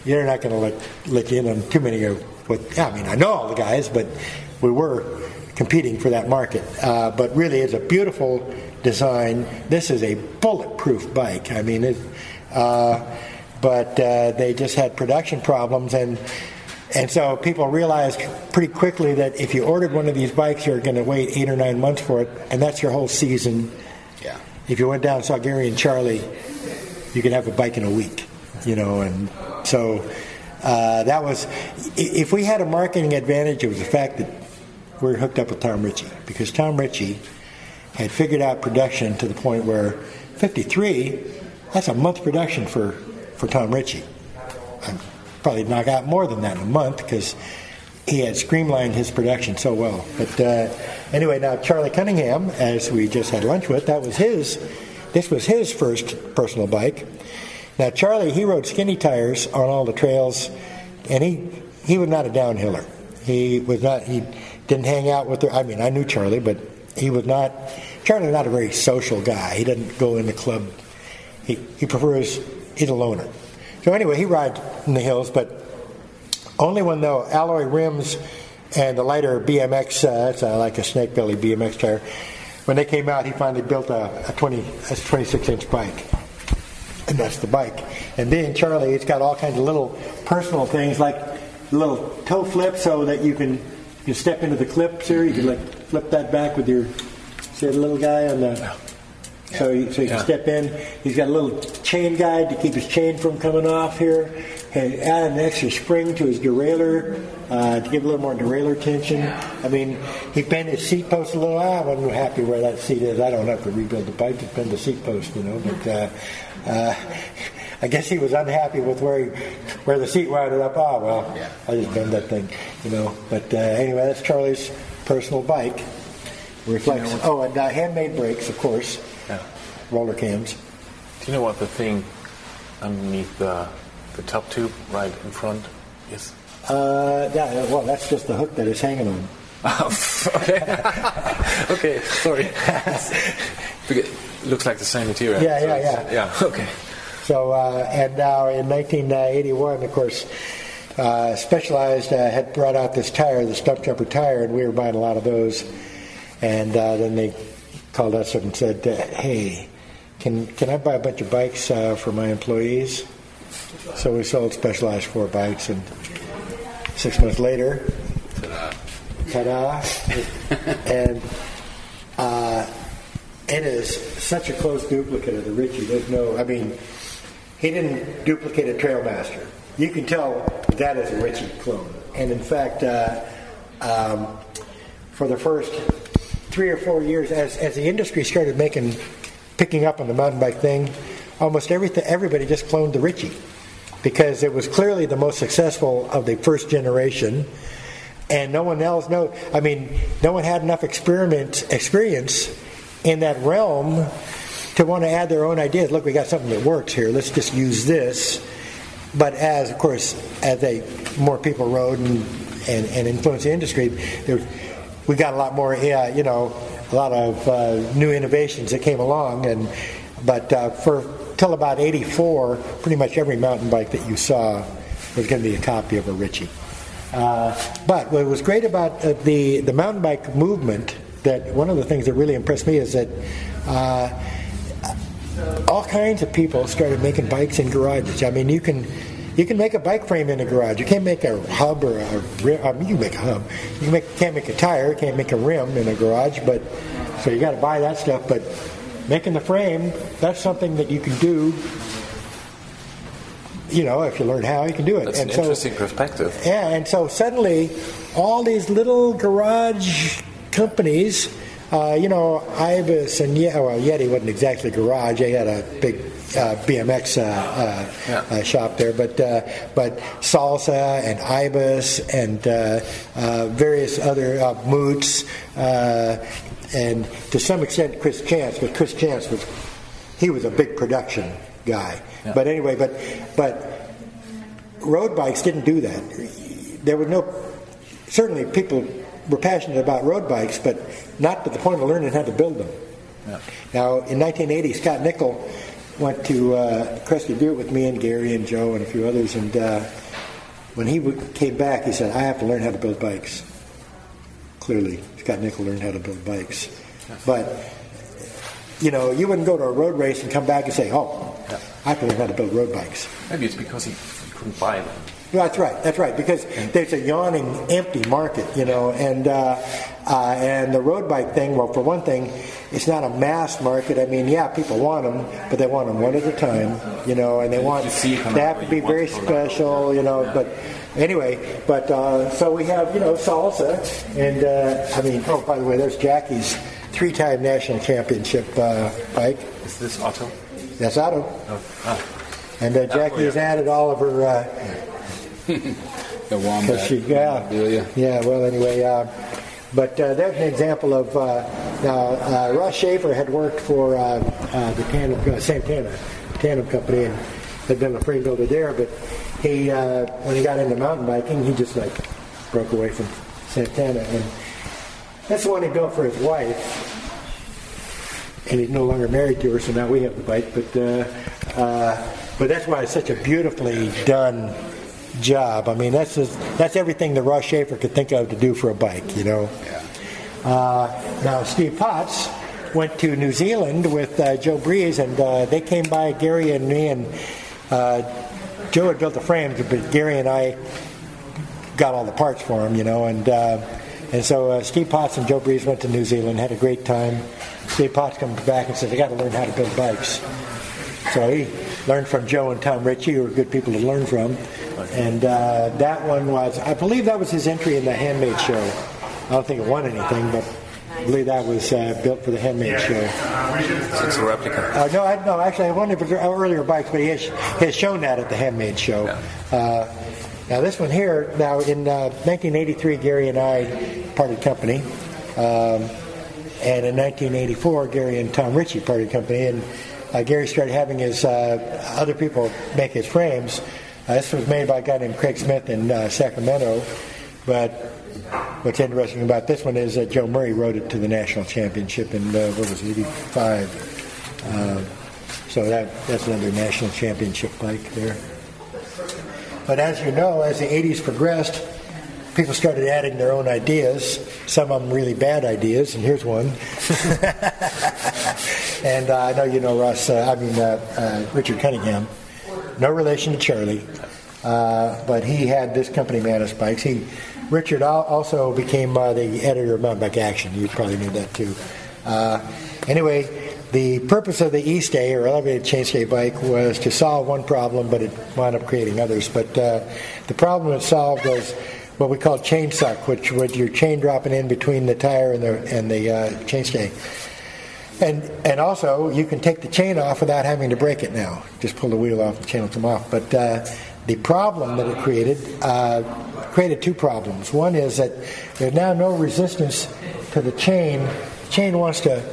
Speaker 4: you're not going to let, let you in on too many of what, I mean, I know all the guys, but we were competing for that market. Uh, but really, it's a beautiful design. This is a bulletproof bike. I mean, it, uh, but uh, they just had production problems and and so people realized pretty quickly that if you ordered one of these bikes, you're going to wait eight or nine months for it, and that's your whole season.
Speaker 6: Yeah.
Speaker 4: If you went down and saw Gary and Charlie, you could have a bike in a week, you know, and so uh, that was. If we had a marketing advantage, it was the fact that we we're hooked up with Tom Ritchie because Tom Ritchie had figured out production to the point where 53, that's a month production for for Tom Ritchie. I'd probably knock out more than that in a month because he had streamlined his production so well. But uh, anyway, now Charlie Cunningham, as we just had lunch with, that was his. This was his first personal bike. Now Charlie, he rode skinny tires on all the trails, and he he was not a downhiller. He was not. He didn't hang out with the. I mean, I knew Charlie, but he was not. Charlie not a very social guy. He didn't go in the club. He he prefers. He's a loner. So anyway, he rides in the hills, but only when the alloy rims and the lighter BMX, uh, uh, like a snake belly BMX tire, when they came out, he finally built a, a 20, a 26 inch bike. And that's the bike. And then Charlie, it's got all kinds of little personal things like little toe flip so that you can you step into the clips here. You can like flip that back with your see the little guy on the so you, so you can step in. He's got a little chain guide to keep his chain from coming off here. And add an extra spring to his derailleur uh, to give a little more derailleur tension. I mean, he bent his seat post a little. I wasn't happy where that seat is. I don't have to rebuild the bike to bend the seat post, you know. But uh, uh, I guess he was unhappy with where he, where the seat wound up. Oh well, I just bend that thing, you know. But uh, anyway, that's Charlie's personal bike. Reflects. Oh, and uh, handmade brakes, of course.
Speaker 5: Yeah.
Speaker 4: Roller cams.
Speaker 5: Do you know what the thing underneath the the top tube right in front is?
Speaker 4: Uh, yeah, well, that's just the hook that it's hanging on.
Speaker 5: okay. okay. Sorry. Looks like the same material.
Speaker 4: Yeah,
Speaker 5: so
Speaker 4: yeah,
Speaker 5: it's- Yeah. Okay.
Speaker 4: So, uh, and now in 1981, of course, uh, Specialized uh, had brought out this tire, the stump jumper tire, and we were buying a lot of those. And uh, then they called us up and said, uh, "Hey, can can I buy a bunch of bikes uh, for my employees?" So we sold Specialized four bikes, and six months later, ta-da! and uh, it is such a close duplicate of the Ritchie. There's no, I mean, he didn't duplicate a Trailmaster. You can tell that is a Ritchie clone. And in fact, uh, um, for the first three or four years, as, as the industry started making, picking up on the mountain bike thing, almost everything, everybody just cloned the Ritchie because it was clearly the most successful of the first generation. And no one else no i mean no one had enough experiment experience in that realm to want to add their own ideas. Look we got something that works here. Let's just use this. But as of course as they more people rode and and, and influenced the industry there, we got a lot more uh, you know a lot of uh, new innovations that came along and but uh, for till about 84 pretty much every mountain bike that you saw was going to be a copy of a ritchie Uh, but what was great about uh, the the mountain bike movement that one of the things that really impressed me is that. Uh, all kinds of people started making bikes in garages. I mean, you can you can make a bike frame in a garage. You can't make a hub or a rim. I mean, you can make a hub. You make, can't make a tire. You can't make a rim in a garage. But so you got to buy that stuff. But making the frame, that's something that you can do. You know, if you learn how, you can do it.
Speaker 5: That's
Speaker 4: and
Speaker 5: an
Speaker 4: so,
Speaker 5: interesting perspective.
Speaker 4: yeah, and so suddenly, all these little garage companies, uh, you know, Ibis and Ye- well, Yeti wasn't exactly garage. They had a big BMX uh, uh,
Speaker 5: Yeah.
Speaker 4: uh, shop there, but uh, but Salsa and Ibis and uh, uh, various other uh, Moots, uh, and to some extent Chris Chance, but Chris Chance was he was a big production guy. But anyway, but but road bikes didn't do that. There was no certainly people were passionate about road bikes, but not to the point of learning how to build them. Now, in 1980, Scot Nicol went to uh, Crested Butte with me and Gary and Joe and a few others, and uh, when he w- came back, he said, "I have to learn how to build bikes." Clearly, Scot Nicol learned how to build bikes, but you know, you wouldn't go to a road race and come back and say, "Oh, I to learn how to build road bikes."
Speaker 5: Maybe it's because he couldn't buy them.
Speaker 4: That's right. That's right. Because there's a yawning, empty market, you know, and uh, uh, and the road bike thing. Well, for one thing, it's not a mass market. I mean, yeah, people want them, but they want them one at a time, you know, and they want
Speaker 5: you see it come
Speaker 4: they have to be very special, you know. But anyway, but uh, so we have you know salsa, and uh, I mean, oh, by the way, there's Jackie's three-time national championship uh, bike.
Speaker 5: Is this Otto?
Speaker 4: That's Otto.
Speaker 5: Oh, ah.
Speaker 4: And uh, Jackie has added all of her. Uh,
Speaker 6: The wombat.
Speaker 4: She, yeah, yeah. Well, anyway, uh, but uh, that's an example of uh, now. Uh, Ross Shafer had worked for uh, uh, the tandem uh, Santana tandem company and had been a frame builder there. But he, uh, when he got into mountain biking, he just like broke away from Santana, and that's the one he built for his wife. And he's no longer married to her, so now we have the bike. But uh, uh, but that's why it's such a beautifully done job. I mean, that's just, that's everything that Ross Shafer could think of to do for a bike, you know. Uh, now, Steve Potts went to New Zealand with uh, Joe Breeze, and uh, they came by Gary and me, and uh, Joe had built the frames, but Gary and I got all the parts for him, you know, and uh, and so uh, Steve Potts and Joe Breeze went to New Zealand, had a great time. Steve Potts comes back and says, "I got to learn how to build bikes." So he learned from Joe and Tom Ritchie, who were good people to learn from. And uh, that one was, I believe that was his entry in the Handmade Show. I don't think it won anything, but I believe that was uh, built for the Handmade Show.
Speaker 5: It's a replica.
Speaker 4: Uh, no, I, no, actually, I wonder if it was earlier bikes, but he has, he has shown that at the Handmade Show. Uh, now, this one here, now in uh, 1983, Gary and I parted company. Um, and in 1984, Gary and Tom Ritchie parted company, and uh, Gary started having his uh, other people make his frames. Uh, this was made by a guy named Craig Smith in uh, Sacramento, but what's interesting about this one is that Joe Murray rode it to the national championship in what was it, 85. Uh, so that that's another national championship bike there. But as you know, as the 80s progressed, people started adding their own ideas, some of them really bad ideas, and here's one. and uh, I know you know Russ, uh, I mean uh, uh, Richard Cunningham, no relation to Charlie, uh, but he had this company, Mantis Bikes. He, Richard also became uh, the editor of Mountain Bike Action. You probably knew that too. Anyway, the purpose of the E-Stay or elevated chainstay bike was to solve one problem, but it wound up creating others. But the problem it solved was what we call chain suck, which was your chain dropping in between the tire and the and the chainstay. And and also you can take the chain off without having to break it now. Just pull the wheel off, the chain come off. But uh, the problem that it created uh, created two problems. One is that there's now no resistance to the chain. The chain wants to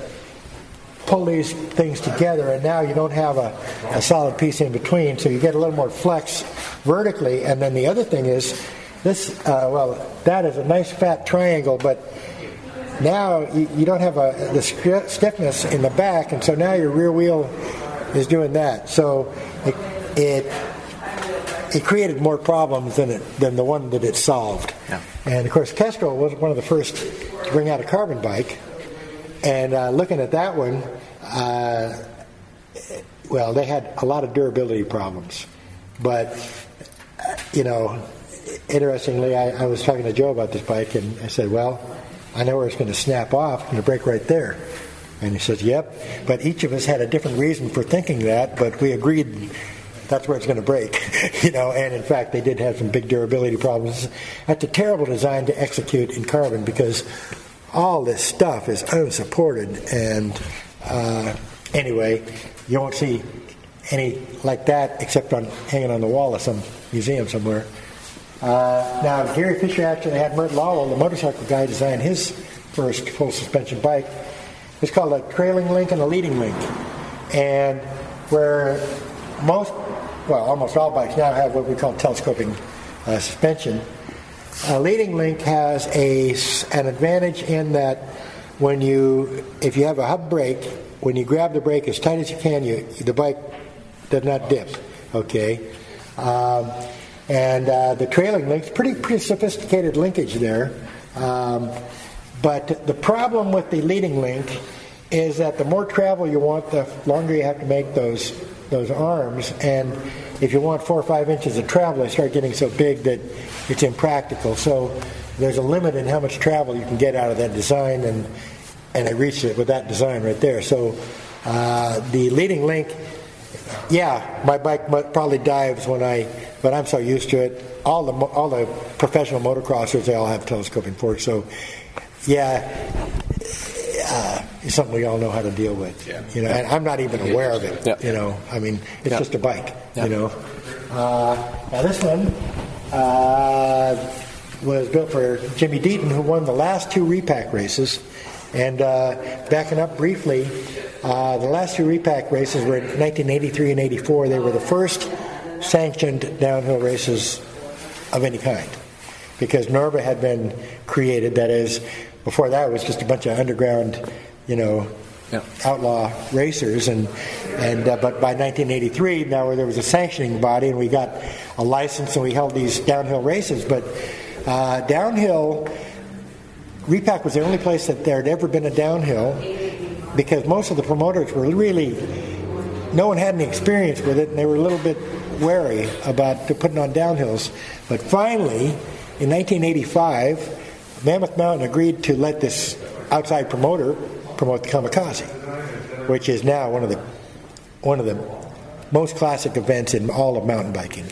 Speaker 4: pull these things together, and now you don't have a, a solid piece in between, so you get a little more flex vertically. And then the other thing is this. Uh, well, that is a nice fat triangle, but now you, you don't have a, the stiffness in the back, and so now your rear wheel is doing that. So it, it it created more problems than it, than the one that it solved.
Speaker 5: Yeah.
Speaker 4: And of course, Kestrel was one of the first to bring out a carbon bike. And uh, looking at that one, uh, well, they had a lot of durability problems. But, uh, you know, interestingly, I, I was talking to Joe about this bike, and I said, well, I know where it's going to snap off. It's going to break right there. And he says, yep. But each of us had a different reason for thinking that, but we agreed that's where it's going to break. you know, and in fact, they did have some big durability problems. That's a terrible design to execute in carbon because all this stuff is unsupported. And uh, anyway, you won't see any like that except on hanging on the wall of some museum somewhere. Uh, now, Gary Fisher actually had Mert Lawwill, the motorcycle guy, design his first full suspension bike. It's called a trailing link and a leading link. And where most, well, almost all bikes now have what we call telescoping uh, suspension, a leading link has a, an advantage in that when you, if you have a hub brake, when you grab the brake as tight as you can, you, the bike does not dip. Okay, um, and uh, the trailing link's pretty pretty sophisticated linkage there. Um, but the problem with the leading link is that the more travel you want, the longer you have to make those those arms. And if you want four or five inches of travel, they start getting so big that it's impractical. So there's a limit in how much travel you can get out of that design, and and I reached it with that design right there. So uh, the leading link, yeah, my bike probably dives when I, but I'm so used to it. All the all the professional motocrossers, they all have telescoping forks. So yeah, uh, is something we all know how to deal with.
Speaker 5: Yeah.
Speaker 4: You know, and I'm not even aware of it.
Speaker 5: Yeah.
Speaker 4: You know, I mean, it's
Speaker 5: Yeah.
Speaker 4: just a bike.
Speaker 5: Yeah.
Speaker 4: You know. Uh, now this one uh, was built for Jimmy Deaton, who won the last two repack races. And uh, backing up briefly, uh, the last two repack races were in 1983 and 84. They were the first sanctioned downhill races of any kind because Norba had been created. That is, before that it was just a bunch of underground, you know,
Speaker 5: Yeah.
Speaker 4: outlaw racers. And and uh, but by 1983, now there was a sanctioning body, and we got a license, and we held these downhill races. But uh, downhill, Repack was the only place that there had ever been a downhill because most of the promoters were really no one had any experience with it, and they were a little bit wary about putting on downhills. But finally, in 1985, Mammoth Mountain agreed to let this outside promoter promote the Kamikaze, which is now one of the one of the most classic events in all of mountain biking.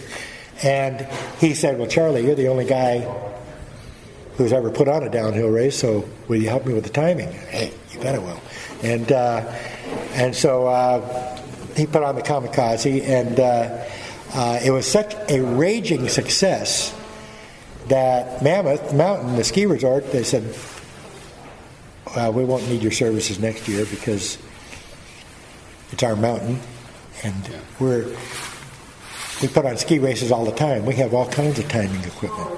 Speaker 4: And he said, "Well, Charlie, you're the only guy who's ever put on a downhill race, so will you help me with the timing?" Hey, you bet I will. And uh, and so uh, he put on the Kamikaze, and uh, uh, it was such a raging success that Mammoth Mountain, the ski resort, they said, well, we won't need your services next year because it's our mountain, and we're we put on ski races all the time. We have all kinds of timing equipment.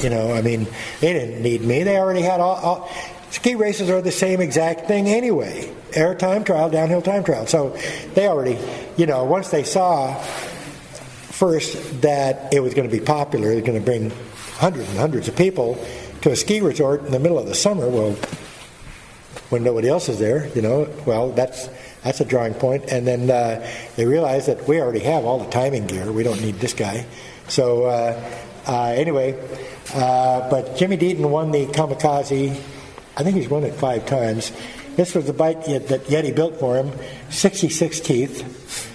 Speaker 4: you know, I mean, they didn't need me. They already had all, all. Ski races are the same exact thing anyway. Air time trial, downhill time trial. So they already, you know, once they saw first that it was going to be popular, they're going to bring hundreds and hundreds of people to a ski resort in the middle of the summer. Well, when nobody else is there, you know, well, that's that's a drawing point. And then uh, they realize that we already have all the timing gear. We don't need this guy. So uh, uh, anyway, uh, but Jimmy Deaton won the Kamikaze. I think he's won it five times. This was the bike that that Yeti built for him, 66 teeth.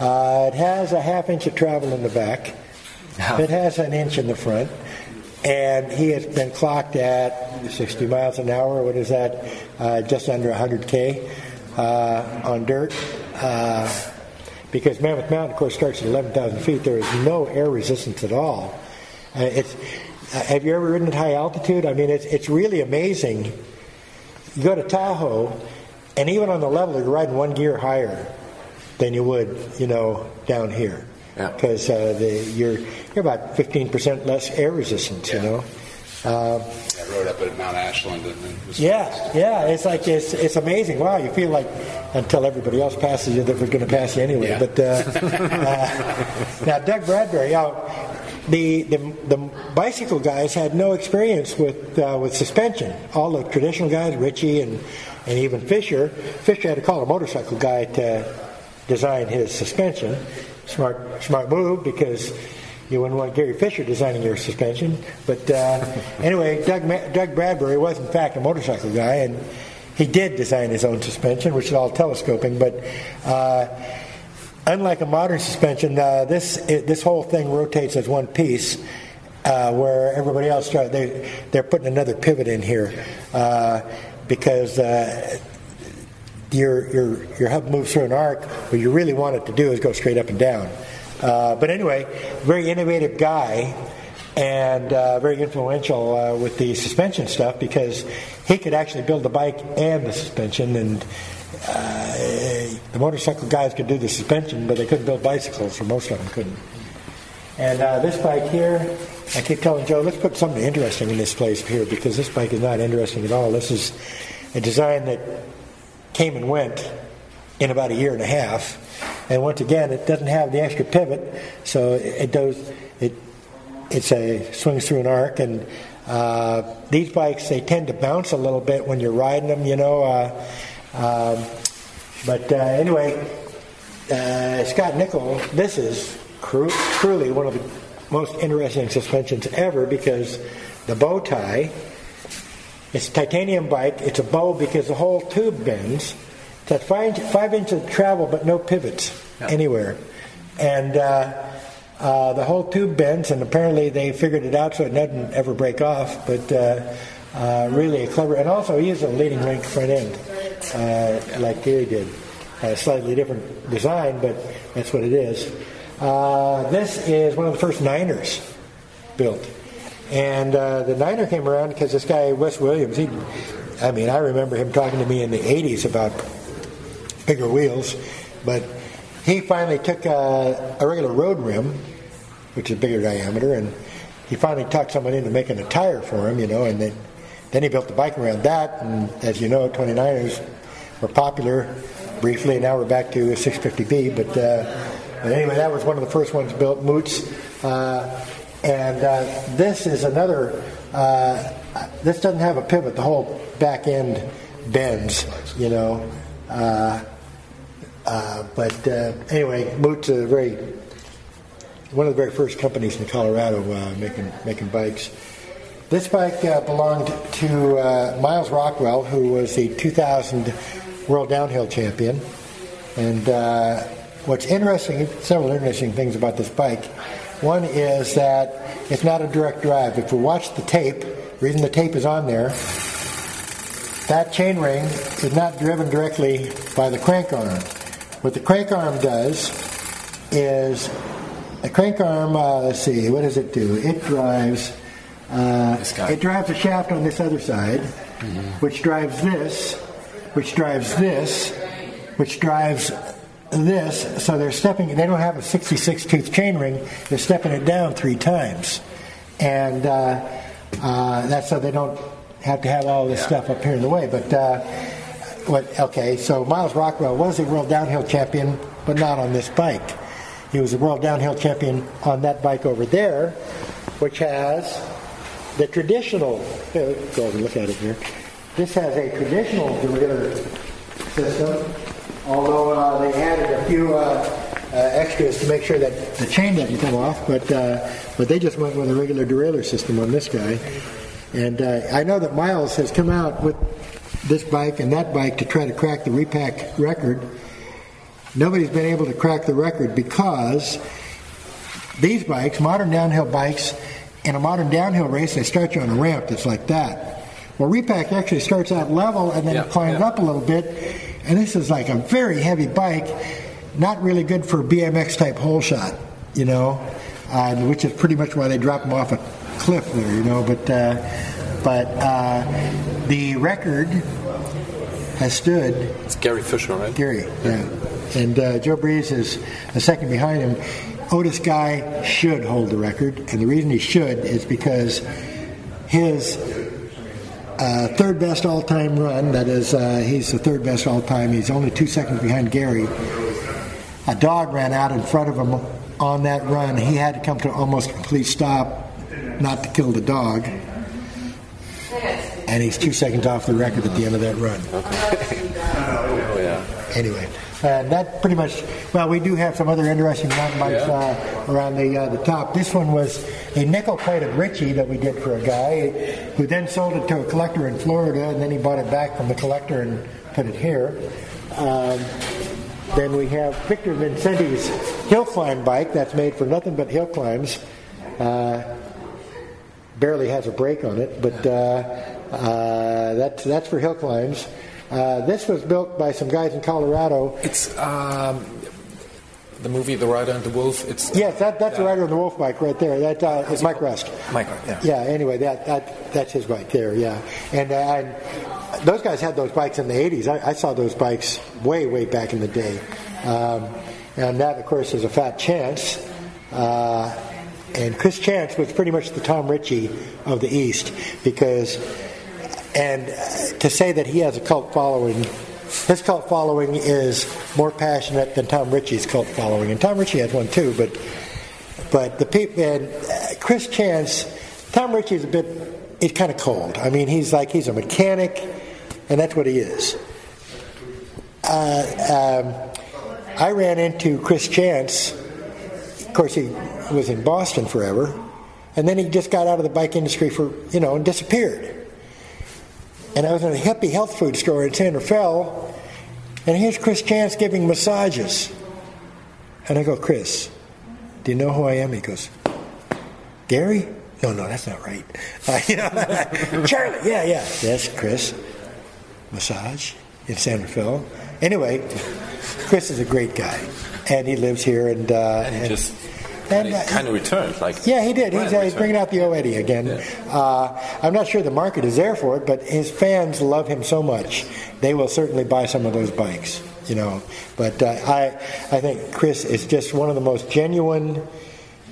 Speaker 4: Uh, it has a half inch of travel in the back. It has an inch in the front. And he has been clocked at 60 miles an hour. What is that? Uh, just under 100K uh, on dirt. Uh, because Mammoth Mountain, of course, starts at 11,000 feet. There is no air resistance at all. Uh, it's, have you ever ridden at high altitude? I mean, it's, it's really amazing. You go to Tahoe, and even on the level, you're riding one gear higher than you would, you know, down here.
Speaker 5: Yeah.
Speaker 4: Because uh, the, you're you're about 15% less air resistance, you know. Um,
Speaker 6: I rode up at Mount Ashland and it was
Speaker 4: yeah, yeah, it's like it's it's amazing. Wow, you feel like until everybody else passes you that we're going to pass you anyway.
Speaker 6: Yeah.
Speaker 4: But uh, uh, now, Doug Bradbury, now, the, the the bicycle guys had no experience with uh, with suspension. All the traditional guys, Ritchie and and even Fisher, Fisher had to call a motorcycle guy to design his suspension. Smart smart move because you wouldn't want Gary Fisher designing your suspension. But uh, anyway, Doug, Doug Bradbury was in fact a motorcycle guy, and he did design his own suspension, which is all telescoping. But uh, unlike a modern suspension, uh, this it, this whole thing rotates as one piece. Uh, where everybody else they they're putting another pivot in here uh, because uh, your your your hub moves through an arc. What you really want it to do is go straight up and down. Uh, but anyway, very innovative guy and uh, very influential with the suspension stuff because he could actually build the bike and the suspension and. Uh, the motorcycle guys could do the suspension, but they couldn't build bicycles, or most of them couldn't. And uh, this bike here, I keep telling Joe, let's put something interesting in this place here because this bike is not interesting at all. This is a design that came and went in about a year and a half. And once again, it doesn't have the extra pivot, so it does it. It's a swings through an arc, and uh, these bikes they tend to bounce a little bit when you're riding them, you know. Uh, um, but uh, anyway, uh, Scot Nicol, this is cru- truly one of the most interesting suspensions ever because the bow tie. It's a titanium bike. It's a bow because the whole tube bends. It's at five, five inches of travel, but no pivots anywhere. And uh, uh, the whole tube bends, and apparently they figured it out so it doesn't ever break off. But uh, uh, really a clever, and also he is a leading link front end, uh, like Gary did. A slightly different design, but that's what it is. Uh, this is one of the first Niners built. And uh, the Niner came around because this guy, Wes Williams, he, I mean, I remember him talking to me in the 80s about bigger wheels, but he finally took a, a regular road rim, which is bigger diameter, and he finally talked someone into making a tire for him, you know, and then, then he built the bike around that, and as you know, 29ers were popular briefly, and now we're back to a 650B, but, uh, but anyway, that was one of the first ones built, Moots. Uh, and uh, this is another, uh, this doesn't have a pivot, the whole back end bends, you know. Uh, uh, but anyway, Moot's a very, one of the very first companies in Colorado making, making bikes. This bike uh, belonged to uh, Miles Rockwell, who was the 2000 World Downhill Champion. And uh, what's interesting, several interesting things about this bike. One is that it's not a direct drive. If we watch the tape, the reason the tape is on there, that chain ring is not driven directly by the crank arm. What the crank arm does is the crank arm. Uh, let's see, what does it do? It drives. Uh, it drives a shaft on this other side, which drives this, which drives this, which drives this. So they're stepping. They don't have a 66 tooth chain ring. They're stepping it down three times, and uh, uh, that's so they don't have to have all this stuff up here in the way. But uh, what? Okay, so Miles Rockwell was a world downhill champion, but not on this bike. He was a world downhill champion on that bike over there, which has the traditional. Go over and look at it here. This has a traditional derailleur system, although uh, they added a few uh, uh, extras to make sure that the chain doesn't come off. But uh, but they just went with a regular derailleur system on this guy. And I know that Miles has come out with this bike and that bike to try to crack the repack record. Nobody's been able to crack the record because these bikes, modern downhill bikes, in a modern downhill race, they start you on a ramp that's like that. Well, repack actually starts out level and then
Speaker 5: Yeah,
Speaker 4: climbs
Speaker 5: yeah.
Speaker 4: up a little bit, and this is like a very heavy bike, not really good for BMX type hole shot, you know, uh, which is pretty much why they drop them off a cliff there, you know. But uh, but uh, the record has stood
Speaker 5: It's Gary Fisher, right?
Speaker 4: Gary, yeah. And uh, Joe Breeze is a second behind him. Otis Guy should hold the record, and the reason he should is because his uh, third best all time run. That is, uh, he's the third best all time. He's only two seconds behind Gary. A dog ran out in front of him on that run. He had to come to almost a complete stop, not to kill the dog. And he's two seconds off the record at the end of that run.
Speaker 5: Oh yeah.
Speaker 4: Anyway, and that pretty much. Well, we do have some other interesting mountain bikes uh, around the uh, the top. This one was a nickel-plated Ritchie that we did for a guy, who then sold it to a collector in Florida, and then he bought it back from the collector and put it here. Um, then we have Victor Vincente's hill climb bike that's made for nothing but hill climbs. Uh, barely has a brake on it, but uh, uh, that's that's for hill climbs. Uh, this was built by some guys in Colorado.
Speaker 5: It's um, the movie The Rider and the Wolf. It's
Speaker 4: Yes, that, that's the rider of the wolf bike right there. That uh, is Mike Rust.
Speaker 5: Mike, yeah.
Speaker 4: Yeah. Anyway, that, that that's his bike there. Yeah, and, uh, and those guys had those bikes in the '80s. I, I saw those bikes way, way back in the day. Um, and that, of course, is a fat chance. Uh, and Chris Chance was pretty much the Tom Ritchie of the East because, and uh, to say that he has a cult following, his cult following is more passionate than Tom Ritchie's cult following, and Tom Ritchie has one too. But, but the people and uh, Chris Chance, Tom Ritchie is a bit, he's kind of cold. I mean, he's like he's a mechanic, and that's what he is. Uh, um, I ran into Chris Chance. Of course, he was in Boston forever, and then he just got out of the bike industry for you know and disappeared. And I was in a hippie health food store in San Rafael, and here's Chris Chance giving massages. And I go, Chris, do you know who I am? He goes, Gary? No, no, that's not right. Uh, you know, Charlie, yeah, yeah. Yes, Chris. Massage in Santa Fe. Anyway, Chris is a great guy, and he lives here, and, uh,
Speaker 5: and he just
Speaker 4: and,
Speaker 5: he
Speaker 4: uh,
Speaker 5: kind of returned. Like
Speaker 4: yeah, he did. He's, uh, he's bringing out the Yo Eddy again. Uh, I'm not sure the market is there for it, but his fans love him so much, they will certainly buy some of those bikes. You know, but uh, I, I think Chris is just one of the most genuine,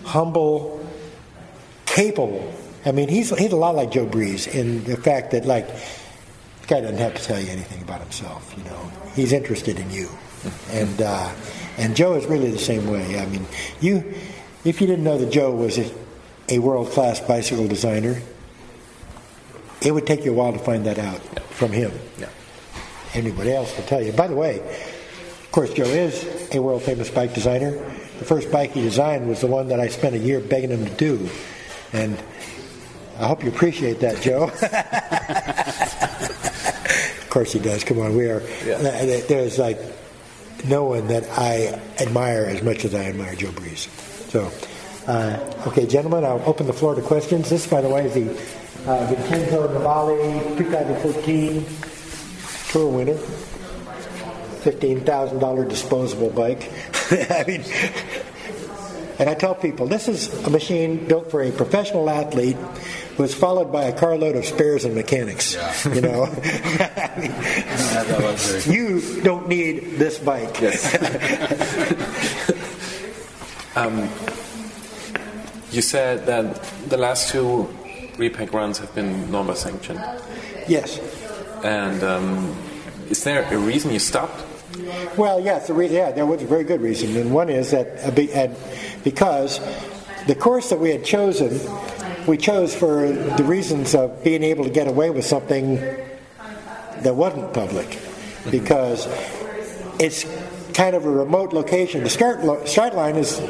Speaker 4: humble, capable. I mean, he's he's a lot like Joe Breeze in the fact that like, the guy doesn't have to tell you anything about himself. You know, he's interested in you, and uh, and Joe is really the same way. I mean, you if you didn't know that Joe was a, world class bicycle designer, it would take you a while to find that out from him.
Speaker 5: Yeah.
Speaker 4: Anybody else will tell you. By the way, of course, Joe is a world famous bike designer. The first bike he designed was the one that I spent a year begging him to do, and I hope you appreciate that, Joe. of course he does. Come on, we are.
Speaker 5: Yeah.
Speaker 4: There's like no one that I admire as much as I admire Joe Breeze. So, uh, okay, gentlemen, I'll open the floor to questions. This, by the way, is the uh, Vincenzo Nibali 2014 Tour winner. $15,000 disposable bike. I mean, and I tell people this is a machine built for a professional athlete who is followed by a carload of spares and mechanics. You know, I mean, you don't need this bike.
Speaker 5: Um, you said that the last two repack runs have been NORBA sanctioned.
Speaker 4: yes.
Speaker 5: And um, is there a reason you stopped?
Speaker 4: Well, yes, the re- yeah, there was a very good reason, and one is that uh, be- and because the course that we had chosen, we chose for the reasons of being able to get away with something that wasn't public, because it's kind of a remote location. The start lo- start line is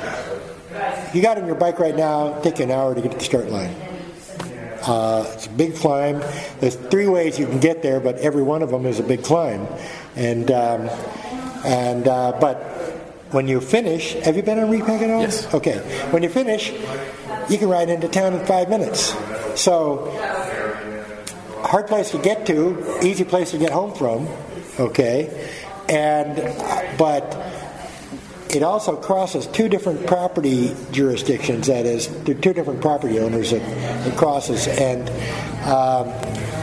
Speaker 4: you got on your bike right now, take you an hour to get to the start line. Uh, it's a big climb. There's three ways you can get there, but every one of them is a big climb. And um, and uh, but when you finish, have you been on repack at all?
Speaker 5: Yes.
Speaker 4: Okay. When you finish, you can ride into town in five minutes. So hard place to get to, easy place to get home from. Okay. And but it also crosses two different property jurisdictions. That is, two different property owners that it crosses, and um,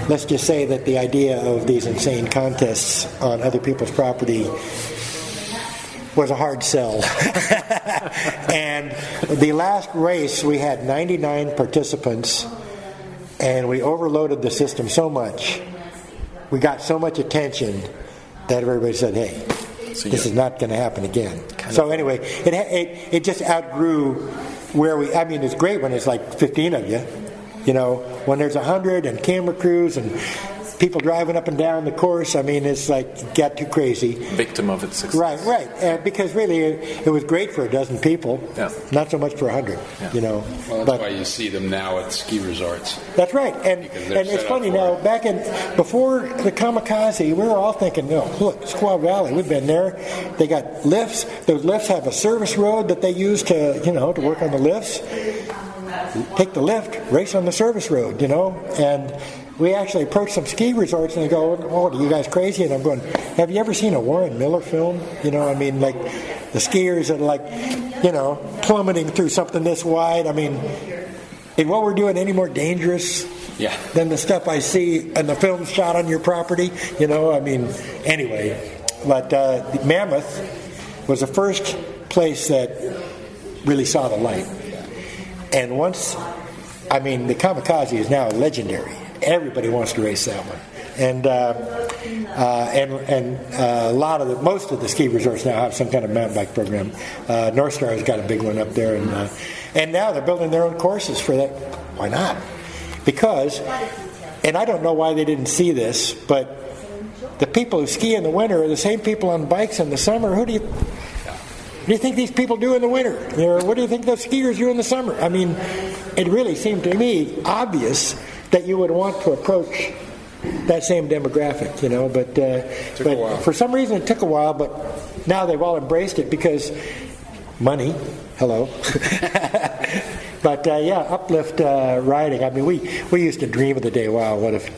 Speaker 4: let's just say that the idea of these insane contests on other people's property was a hard sell. and the last race, we had 99 participants, and we overloaded the system so much. We got so much attention that everybody said, "Hey,
Speaker 5: So
Speaker 4: this is not going to happen again." So anyway, it, it it just outgrew where we. I mean, it's great when it's like 15 of you. You know, when there's a hundred and camera crews and people driving up and down the course. I mean, it's like it got too crazy.
Speaker 5: Victim of its success.
Speaker 4: Right, right. Uh, because really, it, it was great for a dozen people.
Speaker 5: Yeah.
Speaker 4: Not so much for a hundred. You know.
Speaker 6: Well, that's
Speaker 4: but
Speaker 6: why you see them now at ski resorts.
Speaker 4: that's right. And and it's funny now.
Speaker 6: it.
Speaker 4: Back in before the kamikaze, we were all thinking, no, look, Squaw Valley. We've been there. They got lifts. Those lifts have a service road that they use to you know to work on the lifts. Take the lift, race on the service road. You know and. We actually approached some ski resorts and they go, "Oh, are you guys crazy?" And I'm going, "Have you ever seen a Warren Miller film? You know, I mean, like the skiers are like, you know, plummeting through something this wide. I mean, is what we're doing any more dangerous
Speaker 6: Yeah.
Speaker 4: than the stuff I see in the film shot on your property? You know, I mean, anyway. But uh, Mammoth was the first place that really saw the light. And once, I mean, the kamikaze is now legendary. Everybody wants to race that one. And uh, uh, and and uh, a lot of the most of the ski resorts now have some kind of mountain bike program. Uh, Northstar has got a big one up there, and uh, and now they're building their own courses for that. Why not? Because, and I don't know why they didn't see this, but the people who ski in the winter are the same people on bikes in the summer. Who do you what do you think these people do in the winter? What do you think those skiers do in the summer? I mean, it really seemed to me obvious that you would want to approach that same demographic, you know. But, uh, but for some reason, it took a while. But now they've all embraced it because money. Hello. but uh, yeah, uplift uh, riding. I mean, we we used to dream of the day. Wow, what if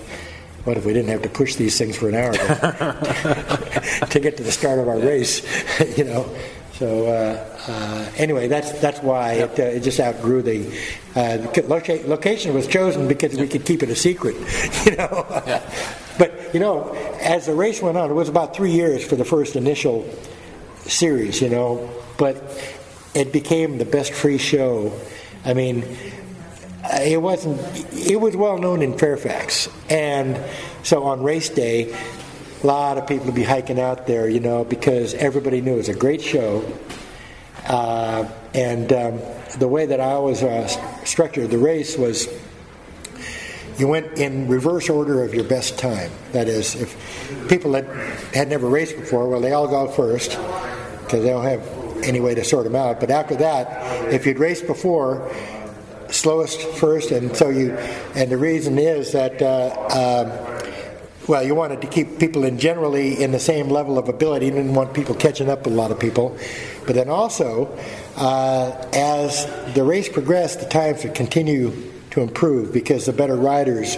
Speaker 4: what if we didn't have to push these things for an hour to, to get to the start of our race? you know. So uh, uh, anyway, that's that's why it, uh, it just outgrew the uh, loca- location was chosen because we could keep it a secret. You know. But you know, as the race went on, it was about three years for the first initial series, you know, but it became the best free show. I mean, it wasn't. It was well known in Fairfax, and so on race day, a lot of people would be hiking out there, you know, because everybody knew it was a great show. Uh, and um, the way that I always uh, structured the race was you went in reverse order of your best time. That is, if people that had never raced before, well, they all go first because they don't have any way to sort them out. But after that, if you'd raced before, slowest first, and so you, and the reason is that. Uh, um, well, you wanted to keep people in generally in the same level of ability. You didn't want people catching up with a lot of people. But then also, uh, as the race progressed, the times would continue to improve because the better riders.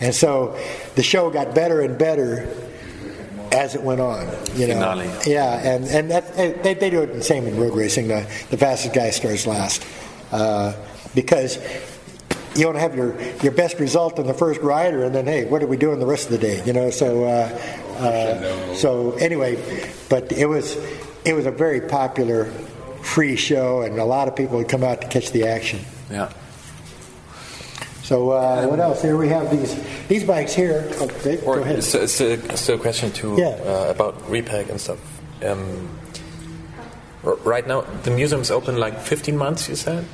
Speaker 4: And so the show got better and better as it went on. You know,
Speaker 5: Finale.
Speaker 4: yeah, and and that, they, they do it the same in road racing. The, the fastest guy starts last uh, because you want to have your, your best result in the first rider, and then hey, what are we doing the rest of the day? You know, so uh, uh, so anyway, but it was it was a very popular free show, and a lot of people would come out to catch the action.
Speaker 5: Yeah.
Speaker 4: So uh, what else? Here we have these these bikes here. Oh, Dave,
Speaker 5: Or
Speaker 4: go ahead.
Speaker 5: Still, still, still a question too
Speaker 4: Yeah.
Speaker 5: uh, about repack and stuff. Um, r- right now, the museum's open like 15 months. You said,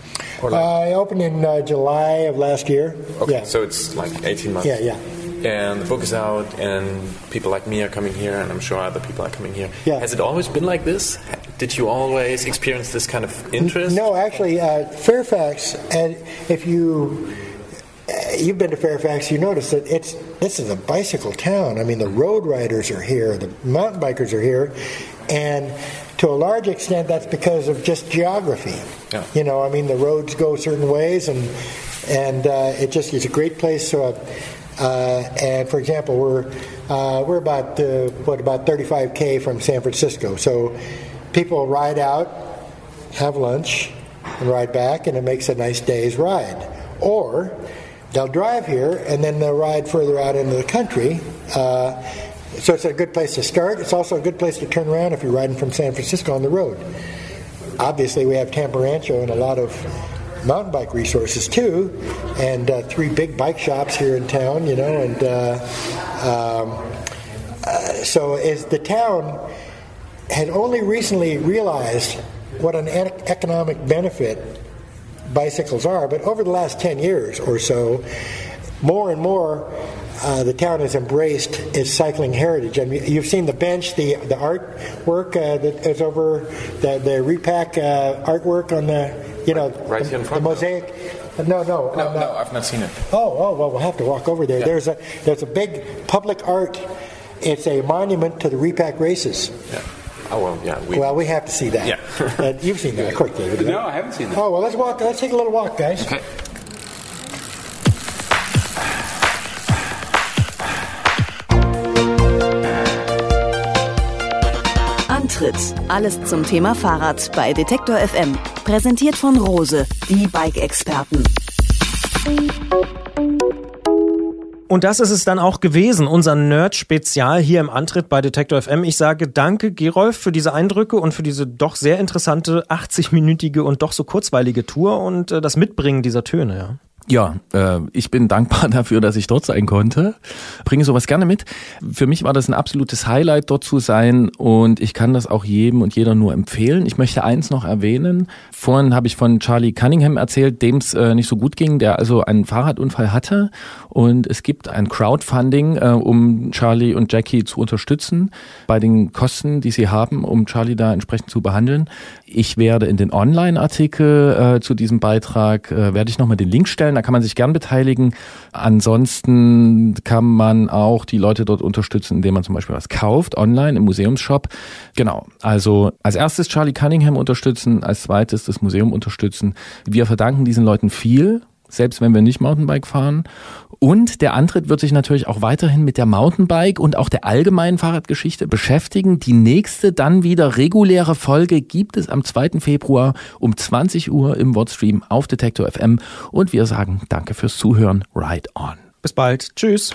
Speaker 5: or like,
Speaker 4: I opened in uh, July of last year.
Speaker 5: okay,
Speaker 4: yeah.
Speaker 5: so it's like 18 months.
Speaker 4: Yeah, yeah.
Speaker 5: And the book is out, and people like me are coming here, and I'm sure other people are coming here.
Speaker 4: Yeah.
Speaker 5: Has it always been like this? Did you always experience this kind of interest?
Speaker 4: No, actually, uh, Fairfax, and if you uh, you've been to Fairfax, you notice that it's this is a bicycle town. I mean, the road riders are here, the mountain bikers are here, and to a large extent, that's because of just geography.
Speaker 5: Yeah.
Speaker 4: You know, I mean, the roads go certain ways, and and uh, it just is a great place. So, uh, and for example, we're uh, we're about uh, what about 35k from San Francisco, so people ride out have lunch, and ride back, and it makes a nice day's ride. Or they'll drive here and then they'll ride further out into the country. So it's a good place to start. It's also a good place to turn around if you're riding from San Francisco on the road. Obviously, we have Tamarancho and a lot of mountain bike resources too, and uh, three big bike shops here in town, you know, and uh, um, uh, so as the town had only recently realized what an ec- economic benefit bicycles are, but over the last 10 years or so, more and more uh, the town has embraced its cycling heritage. I mean, you've seen the bench, the the artwork uh, that is over the the repack uh, artwork on the you know
Speaker 5: Right
Speaker 4: the,
Speaker 5: in front?
Speaker 4: the mosaic. No, no,
Speaker 6: No,
Speaker 4: on
Speaker 6: no, I've not seen it.
Speaker 4: Oh, oh, well, we'll have to walk over there. There's a there's a big public art. It's a monument to the repack races.
Speaker 5: Yeah. Oh well, yeah. We,
Speaker 4: Well, we have to see that.
Speaker 5: Yeah.
Speaker 4: Uh, you've seen that, of course, David.
Speaker 6: No, I haven't seen that.
Speaker 4: Oh well, let's walk. Let's take a little walk, guys.
Speaker 6: Okay.
Speaker 1: Antritt. Alles zum Thema Fahrrad bei Detektor FM. Präsentiert von Rose, die Bike-Experten.
Speaker 2: Und das ist es dann auch gewesen, unser Nerd-Spezial hier im Antritt bei Detektor FM. Ich sage danke, Gerolf, für diese Eindrücke und für diese doch sehr interessante 80-minütige und doch so kurzweilige Tour und äh, das Mitbringen dieser Töne. Ja.
Speaker 3: Ja, äh, ich bin dankbar dafür, dass ich dort sein konnte. Bringe sowas gerne mit. Für mich war das ein absolutes Highlight, dort zu sein und ich kann das auch jedem und jeder nur empfehlen. Ich möchte eins noch erwähnen. Vorhin habe ich von Charlie Cunningham erzählt, dem es äh, nicht so gut ging, der also einen Fahrradunfall hatte und es gibt ein Crowdfunding, äh, um Charlie und Jackie zu unterstützen bei den Kosten, die sie haben, um Charlie da entsprechend zu behandeln. Ich werde in den Online-Artikel äh, zu diesem Beitrag, äh, werde ich nochmal den Link stellen, da kann man sich gern beteiligen. Ansonsten kann man auch die Leute dort unterstützen, indem man zum Beispiel was kauft, online im Museumsshop. Genau, also als erstes Charlie Cunningham unterstützen, als zweites das Museum unterstützen. Wir verdanken diesen Leuten viel, selbst wenn wir nicht Mountainbike fahren. Und der Antritt wird sich natürlich auch weiterhin mit der Mountainbike und auch der allgemeinen Fahrradgeschichte beschäftigen. Die nächste dann wieder reguläre Folge gibt es am 2. Februar um 20 Uhr im Wordstream auf Detektor FM. Und wir sagen danke fürs Zuhören. Ride on.
Speaker 2: Bis bald. Tschüss.